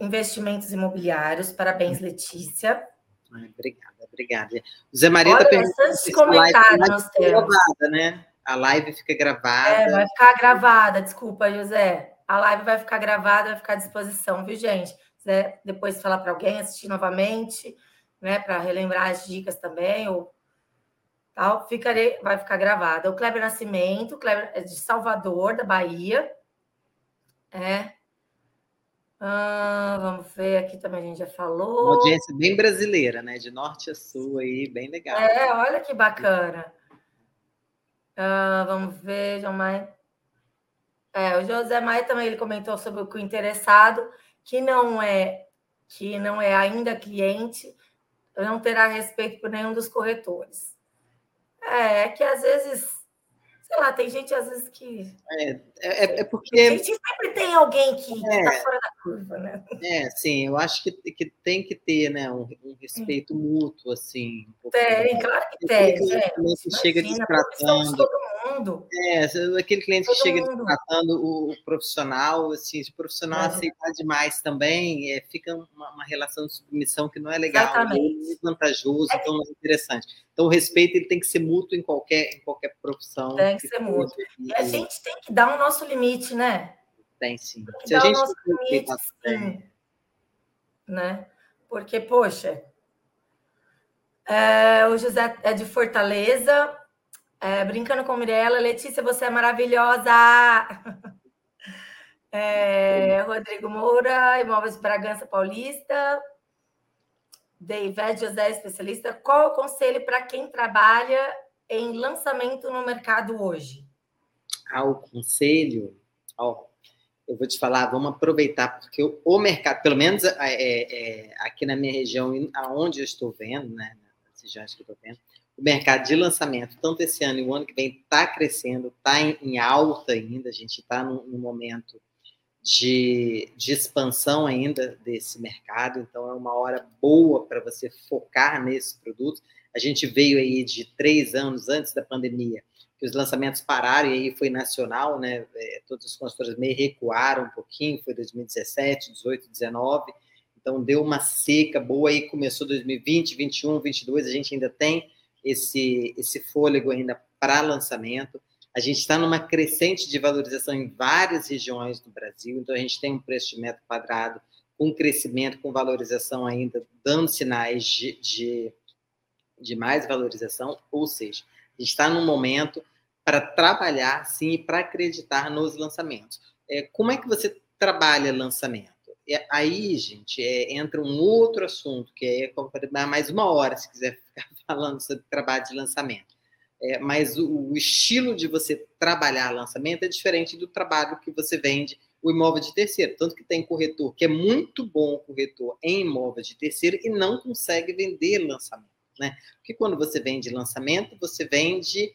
Investimentos Imobiliários. Parabéns, Letícia. obrigada, obrigada. Zé Maria está perguntando comentários nós temos. Né? A live fica gravada. É, vai ficar gravada, desculpa, José. A live vai ficar gravada, vai ficar à disposição, viu, gente? Se quiser depois falar para alguém, assistir novamente, né? Para relembrar as dicas também, ou tal, ficarei, vai ficar gravada. O Kleber Nascimento, Kleber é de Salvador, da Bahia. É. Ah, vamos ver, aqui também a gente já falou. Uma audiência bem brasileira, né? De norte a sul aí, bem legal. É, olha que bacana. Ah, vamos ver, João Maia. É, o José Maia também ele comentou sobre o interessado, que não é que não é ainda cliente, não terá respeito por nenhum dos corretores. É, é que às vezes sei lá, tem gente às vezes que. É, é, é porque. A gente sempre tem alguém que está é, fora da curva, né? É, sim, eu acho que, que tem que ter né, um, um respeito mútuo, assim. Tem, claro que tem. Tem que chega destratando. todo mundo. É, aquele cliente todo que chega mundo. destratando o, o, profissional, assim, se o profissional é. aceitar demais também, é, fica uma, uma, relação de submissão que não é legal, Exatamente. não é vantajoso, é. então não é interessante. Então, o respeito ele tem que ser mútuo em qualquer, em qualquer profissão. Tem que ser mútuo. E a gente tem que dar o nosso limite, né? Tem sim. Tem Se a gente nosso limite, sim. Né? Porque, poxa, é, o José é de Fortaleza, é, brincando com Mirella, Letícia, você é maravilhosa! É, Rodrigo Moura, Imóveis Bragança Paulista. David José, especialista. Qual o conselho para quem trabalha em lançamento no mercado hoje? Ah, o conselho, ó, eu vou te falar, vamos aproveitar, porque o, mercado, pelo menos é, é, é, aqui na minha região, aonde eu estou vendo, né, nas regiões que eu estou vendo, o mercado de lançamento, tanto esse ano e o ano que vem, está crescendo, está em, em, alta ainda, a gente está num, num momento de, de expansão ainda desse mercado, então é uma hora boa para você focar nesses produtos. A gente veio aí de três anos antes da pandemia, que os lançamentos pararam e aí foi nacional, né? É, todas as consultoras meio recuaram um pouquinho, foi 2017, 18, 19, então deu uma seca boa aí, começou 2020, 21, 22, a gente ainda tem esse, esse fôlego ainda para lançamento. A gente está numa crescente de valorização em várias regiões do Brasil, então a gente tem um preço de metro quadrado com crescimento, com valorização ainda, dando sinais de, de, de mais valorização, ou seja, está num momento para trabalhar, sim, e para acreditar nos lançamentos. É, como é que você trabalha lançamento? É, aí, gente, é, entra um outro assunto, que é dar mais uma hora, se quiser ficar falando sobre trabalho de lançamento é, mas o, o, estilo de você trabalhar lançamento é diferente do trabalho que você vende o imóvel de terceiro. Tanto que tem corretor que é muito bom corretor em imóvel de terceiro e não consegue vender lançamento. Né? Porque quando você vende lançamento, você vende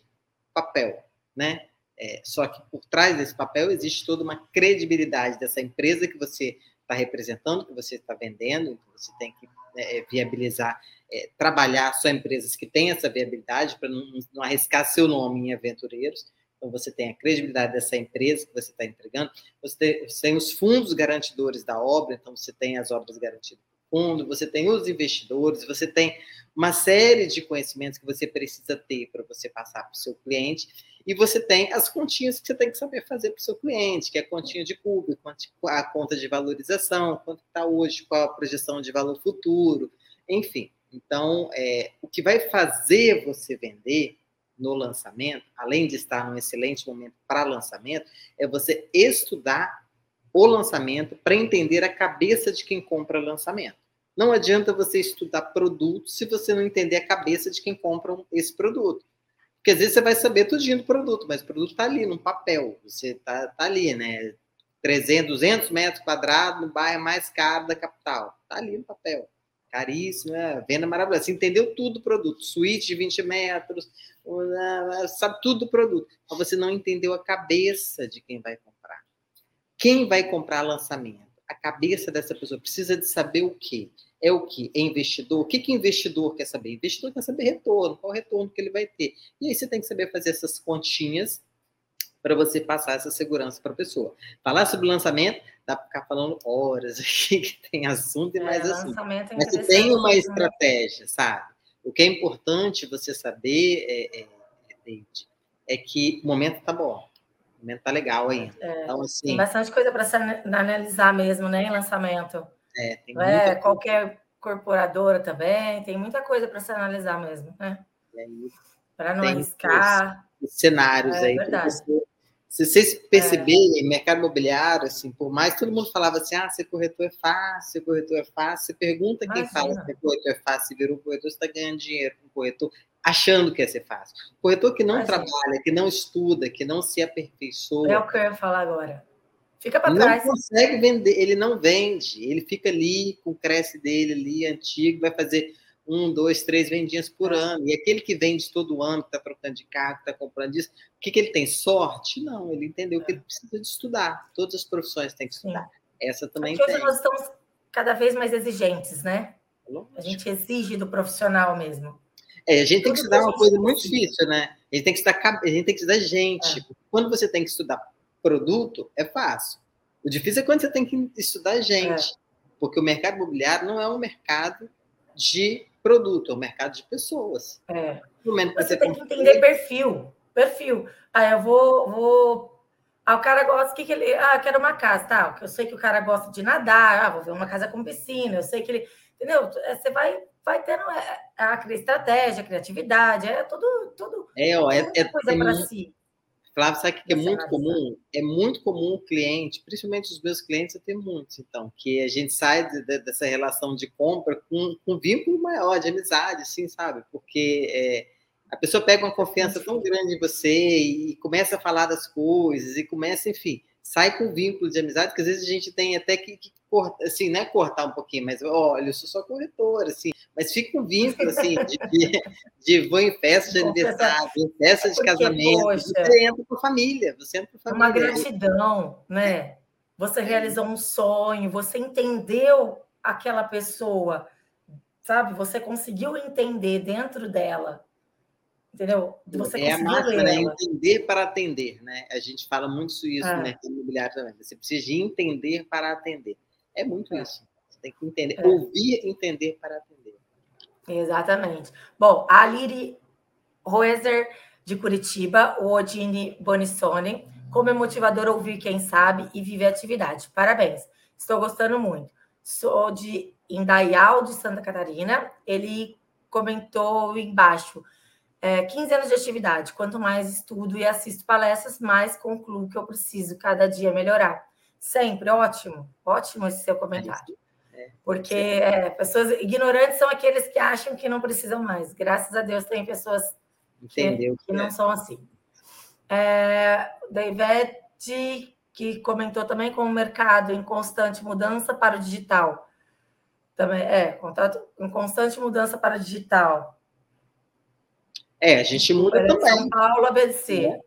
papel. Né? É, só que por trás desse papel existe toda uma credibilidade dessa empresa que você está representando, que você está vendendo, então você tem que é, viabilizar, é, trabalhar só empresas que têm essa viabilidade para não, não, arriscar seu nome em aventureiros. Então, você tem a credibilidade dessa empresa que você está entregando, você tem, você tem, os fundos garantidores da obra, então você tem as obras garantidas fundo, você tem os investidores, você tem uma série de conhecimentos que você precisa ter para você passar para o seu cliente, e você tem as continhas que você tem que saber fazer para o seu cliente, que é a continha de cubo, a conta de valorização, quanto está hoje, qual a projeção de valor futuro, enfim. Então, é, o que vai fazer você vender no lançamento, além de estar num excelente momento para lançamento, é você estudar o lançamento para entender a cabeça de quem compra lançamento. Não adianta você estudar produto se você não entender a cabeça de quem compra esse produto. Porque às vezes você vai saber tudinho do produto, mas o produto está ali, no papel. Você está tá ali, né? 300, 200 metros quadrados no bairro mais caro da capital. Está ali no papel. Caríssimo, né? venda maravilhosa. Você entendeu tudo do produto. Suíte de 20 metros, sabe tudo do produto. Mas você não entendeu a cabeça de quem vai comprar. Quem vai comprar lançamento? A cabeça dessa pessoa precisa de saber o quê? é o que? É investidor? O que, que investidor quer saber? Investidor quer saber retorno, qual o retorno que ele vai ter. E aí você tem que saber fazer essas continhas para você passar essa segurança para a pessoa. Falar sobre lançamento, dá para ficar falando horas aqui, que tem assunto e é, mais assunto. É Mas você tem uma estratégia, sabe? O que é importante você saber, é, é, David, é que o momento está bom. O momento está legal ainda. É, então, assim, tem bastante coisa para analisar mesmo, né, em lançamento. É, tem é qualquer corporadora também, tem muita coisa para se analisar mesmo, né? Para não arriscar. Cenários é, aí. Verdade. Se vocês perceberem, é. mercado imobiliário, assim, por mais todo mundo falava assim, ah, ser corretor é fácil, ser corretor é fácil, você pergunta quem Imagina. fala que corretor é fácil, virou corretor, você está ganhando dinheiro com corretor, achando que ia ser fácil. Corretor que não Imagina. trabalha, que não estuda, que não se aperfeiçoa. É o que eu ia falar agora. Fica para trás. Não consegue vender, ele não vende, ele fica ali com o cresce dele ali, antigo, vai fazer um, dois, três vendinhas por é. ano. E aquele que vende todo ano, que está trocando de carro, que está comprando isso, o que, que ele tem? Sorte? Não, ele entendeu é. que ele precisa de estudar. Todas as profissões têm que estudar. Sim. Essa também Porque tem. Hoje nós estamos cada vez mais exigentes, né? A gente exige do profissional mesmo. É, a gente tem que estudar uma coisa muito difícil, né? A gente tem que estudar, a gente tem que estudar gente. É. Quando você tem que estudar produto é fácil. O difícil é quando você tem que estudar gente, é. porque o mercado imobiliário não é um mercado de produto, é um mercado de pessoas. É. Você, você tem que entender perfil, perfil. Ah, eu vou, vou... Ah, o cara gosta, que, que ele... Ah, quero uma casa, tá? Eu sei que o cara gosta de nadar, ah, vou ver uma casa com piscina, eu sei que ele... Entendeu? É, você vai, vai tendo a, é, a estratégia, a criatividade, é tudo... tudo é, ó, é, é coisa para si. Flávio, sabe o que é muito comum? É muito comum o cliente, principalmente os meus clientes, eu tenho muitos, então, que a gente sai de, de, dessa relação de compra com, com um vínculo maior, de amizade, assim, sabe? Porque é, a pessoa pega uma confiança tão grande em você e começa a falar das coisas e começa, enfim, sai com vínculo de amizade, que às vezes a gente tem até que, que cortar, assim, né, cortar um pouquinho, mas olha, eu sou só corretor, assim, mas fica um vínculo, assim, de, de, em festa de aniversário, em festa de casamento, você entra por família, você entra por família. Uma gratidão, né? Você realizou um sonho, você entendeu aquela pessoa, sabe? Você conseguiu entender dentro dela Entendeu? Você é a máxima, né? Entender para atender, né? A gente fala muito isso é. no mercado imobiliário também. Você precisa de entender para atender. É muito é. isso. Você tem que entender, é. ouvir, entender para atender. Exatamente. Bom, a Liri Roeser de Curitiba, o Odine Bonissoni, como é motivador ouvir quem sabe e viver atividade. Parabéns. Estou gostando muito. Sou de Indaial, de Santa Catarina. Ele comentou embaixo é, 15 anos de atividade. Quanto mais estudo e assisto palestras, mais concluo que eu preciso cada dia melhorar. Sempre, ótimo, ótimo esse seu comentário. É, Porque é, pessoas ignorantes são aqueles que acham que não precisam mais. Graças a Deus tem pessoas que, que não são assim. É, da Ivete, que comentou também com o mercado em constante mudança para o digital. Também é, contato em constante mudança para o digital. É, a gente muda também. São Paulo, ABC.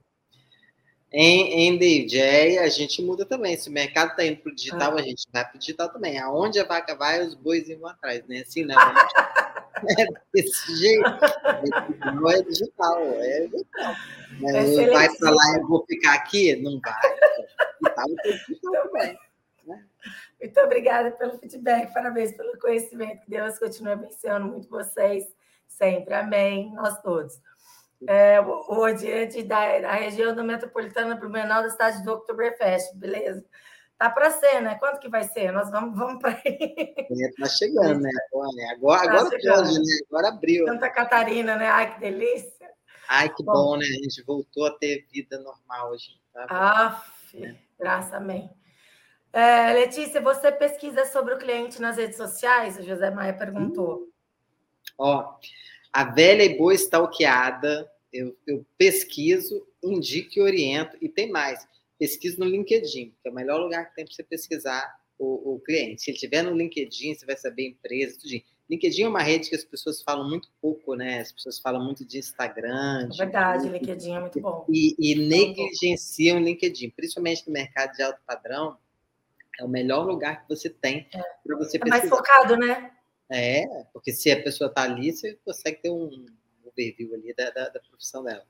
Em, em DJ, a gente muda também. Se o mercado está indo para o digital, ah. a gente vai para o digital também. Aonde a vaca vai, os bois vão atrás, né? Assim, né? é desse jeito. Não é digital, é digital. É vai para lá e vou ficar aqui? Não vai. Digital, digital também. Né? Muito obrigada pelo feedback, parabéns pelo conhecimento. Que Deus continue abençoando muito vocês sempre. Amém. Nós todos. É, o diante da, da região do metropolitana Blumenau da cidade do Oktoberfest, beleza? Tá para ser, né? Quanto que vai ser? Nós vamos, vamos para aí. Está chegando, né? Agora, tá agora, pode, né? Agora abriu. Santa Catarina, né? Ai, que delícia. Ai, que bom, bom né? A gente voltou a ter vida normal hoje. Tá? Ah, é. graças amém. É, Letícia, você pesquisa sobre o cliente nas redes sociais? O José Maia perguntou. Ó, a velha e boa stalkeada eu, eu pesquiso, indico e oriento, e tem mais. Pesquiso no LinkedIn, que é o melhor lugar que tem para você pesquisar o, o, cliente. Se ele estiver no LinkedIn, você vai saber a empresa, tudo. LinkedIn é uma rede que as pessoas falam muito pouco, né? As pessoas falam muito de Instagram. É verdade, de... LinkedIn é muito bom. E, e negligenciam o LinkedIn, principalmente no mercado de alto padrão. É o melhor lugar que você tem é. para você pesquisar. É mais focado, né? É, porque se a pessoa está ali, você consegue ter um overview ali da, da, da profissão dela.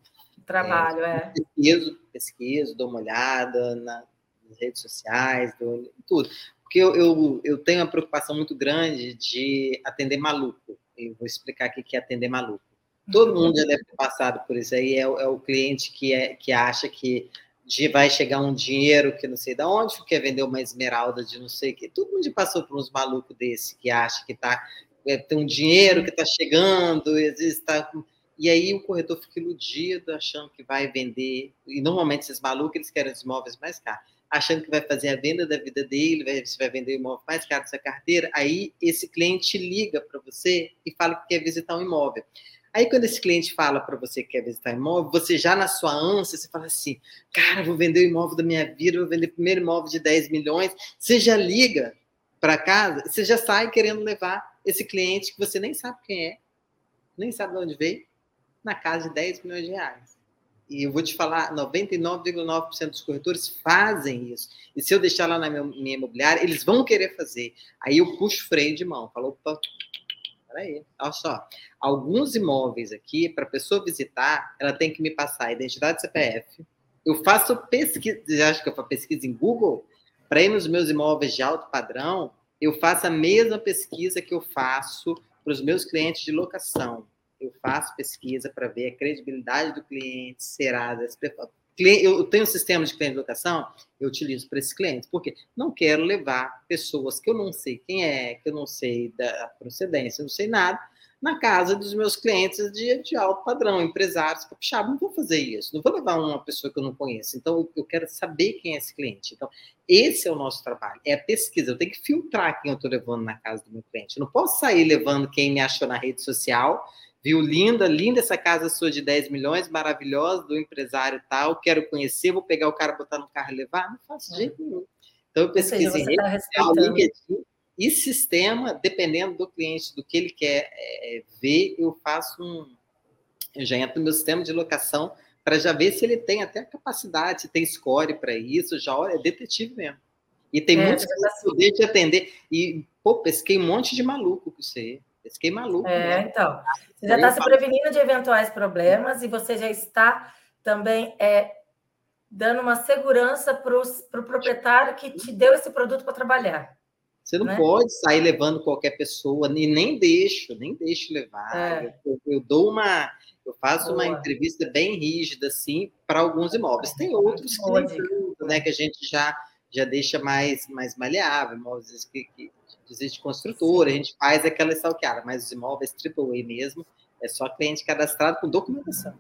Trabalho, é. é. Pesquiso, pesquiso, dou uma olhada na, nas redes sociais, dou, tudo. Porque eu, eu, eu tenho uma preocupação muito grande de atender maluco. Eu vou explicar aqui que é atender maluco. Todo uhum. mundo já deve ter passado por isso aí. É, é o cliente que, é, que acha que de vai chegar um dinheiro que não sei de onde, quer vender uma esmeralda de não sei o que. Todo mundo passou por uns malucos desse que acha que tá, é, tem um dinheiro que está chegando, e às vezes está e aí o corretor fica iludido, achando que vai vender. E normalmente esses malucos eles querem os imóveis mais caros, achando que vai fazer a venda da vida dele, vai, você vai vender o imóvel mais caro dessa carteira. Aí esse cliente liga para você e fala que quer visitar um imóvel. Aí quando esse cliente fala para você que quer visitar imóvel, você já na sua ânsia, você fala assim, cara, vou vender o imóvel da minha vida, vou vender o primeiro imóvel de 10 milhões. Você já liga para casa, você já sai querendo levar esse cliente que você nem sabe quem é, nem sabe de onde veio, na casa de 10 milhões de reais. E eu vou te falar, 99,9% dos corretores fazem isso. E se eu deixar lá na minha, imobiliária, eles vão querer fazer. Aí eu puxo freio de mão. Falou, opa, peraí, olha só. Alguns imóveis aqui, para a pessoa visitar, ela tem que me passar a identidade CPF. Eu faço pesquisa, você acha que eu faço pesquisa em Google? Para ir nos meus imóveis de alto padrão, eu faço a mesma pesquisa que eu faço para os meus clientes de locação eu faço pesquisa para ver a credibilidade do cliente, será eu tenho um sistema de cliente de locação, eu utilizo para esses clientes, porque não quero levar pessoas que eu não sei quem é, que eu não sei da procedência, não sei nada, na casa dos meus clientes de, de alto padrão, empresários, puxar, não vou fazer isso, não vou levar uma pessoa que eu não conheço, então eu quero saber quem é esse cliente. Então, esse é o nosso trabalho, é a pesquisa, eu tenho que filtrar quem eu estou levando na casa do meu cliente, eu não posso sair levando quem me achou na rede social Viu, linda, linda essa casa sua de 10 milhões, maravilhosa, do empresário tal, quero conhecer, vou pegar o cara, botar no carro e levar? Não faço é. jeito nenhum. Então, eu pesquisei rede tá social, LinkedIn e sistema, dependendo do cliente, do que ele quer é, ver, eu faço um... Eu já entro no meu sistema de locação para já ver se ele tem até a capacidade, se tem score para isso, já olha, é detetive mesmo. E tem é, muitos que poder de atender. E, pô, pesquei um monte de maluco com você. Fiquei maluco. É, né? então. Você já está se prevenindo de eventuais problemas e você já está também é, dando uma segurança para o pro proprietário que te deu esse produto para trabalhar. Você não né? pode sair levando qualquer pessoa, e nem deixo, nem deixo levar. É. Eu, eu, dou uma. Eu faço Boa. uma entrevista bem rígida, assim, para alguns imóveis. Tem outros que, né, que a gente já, já deixa mais, mais maleável, imóveis que, que existe construtora, a gente faz aquela stalkeada, mas os imóveis AAA mesmo, é só cliente cadastrado com documentação.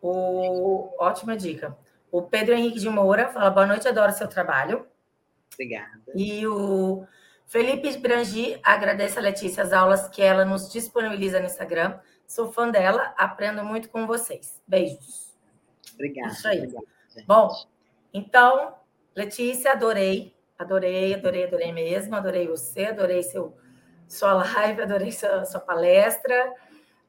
O... Ótima dica. O Pedro Henrique de Moura fala: boa noite, adoro seu trabalho. Obrigada. E o Felipe Brangi agradece a Letícia as aulas que ela nos disponibiliza no Instagram. Sou fã dela, aprendo muito com vocês. Beijos. Obrigada. Isso aí. Obrigada, Bom, então, Letícia, adorei Adorei, adorei, adorei mesmo. Adorei você, adorei seu, sua live, adorei sua, sua palestra.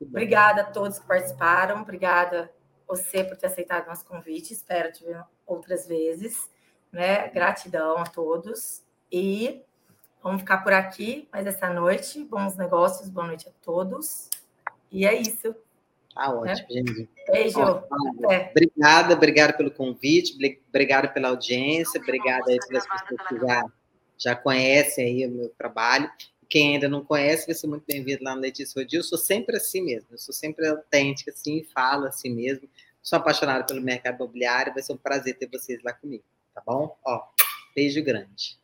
Obrigada a todos que participaram. Obrigada você por ter aceitado nosso convite. Espero te ver outras vezes, né? Gratidão a todos e vamos ficar por aqui mais essa noite. Bons negócios, boa noite a todos. E é isso. Tá ótimo, né? gente. Beijo. Obrigada, obrigada pelo convite, obrigada pela audiência, obrigada aí pelas pessoas que já, já conhecem aí o meu trabalho. Quem ainda não conhece, vai ser muito bem-vindo lá no Letícia Rodil. Eu sou sempre assim mesmo, eu sou sempre autêntica, assim, falo assim mesmo. Sou apaixonada pelo mercado imobiliário, vai ser um prazer ter vocês lá comigo, tá bom? Ó, beijo grande.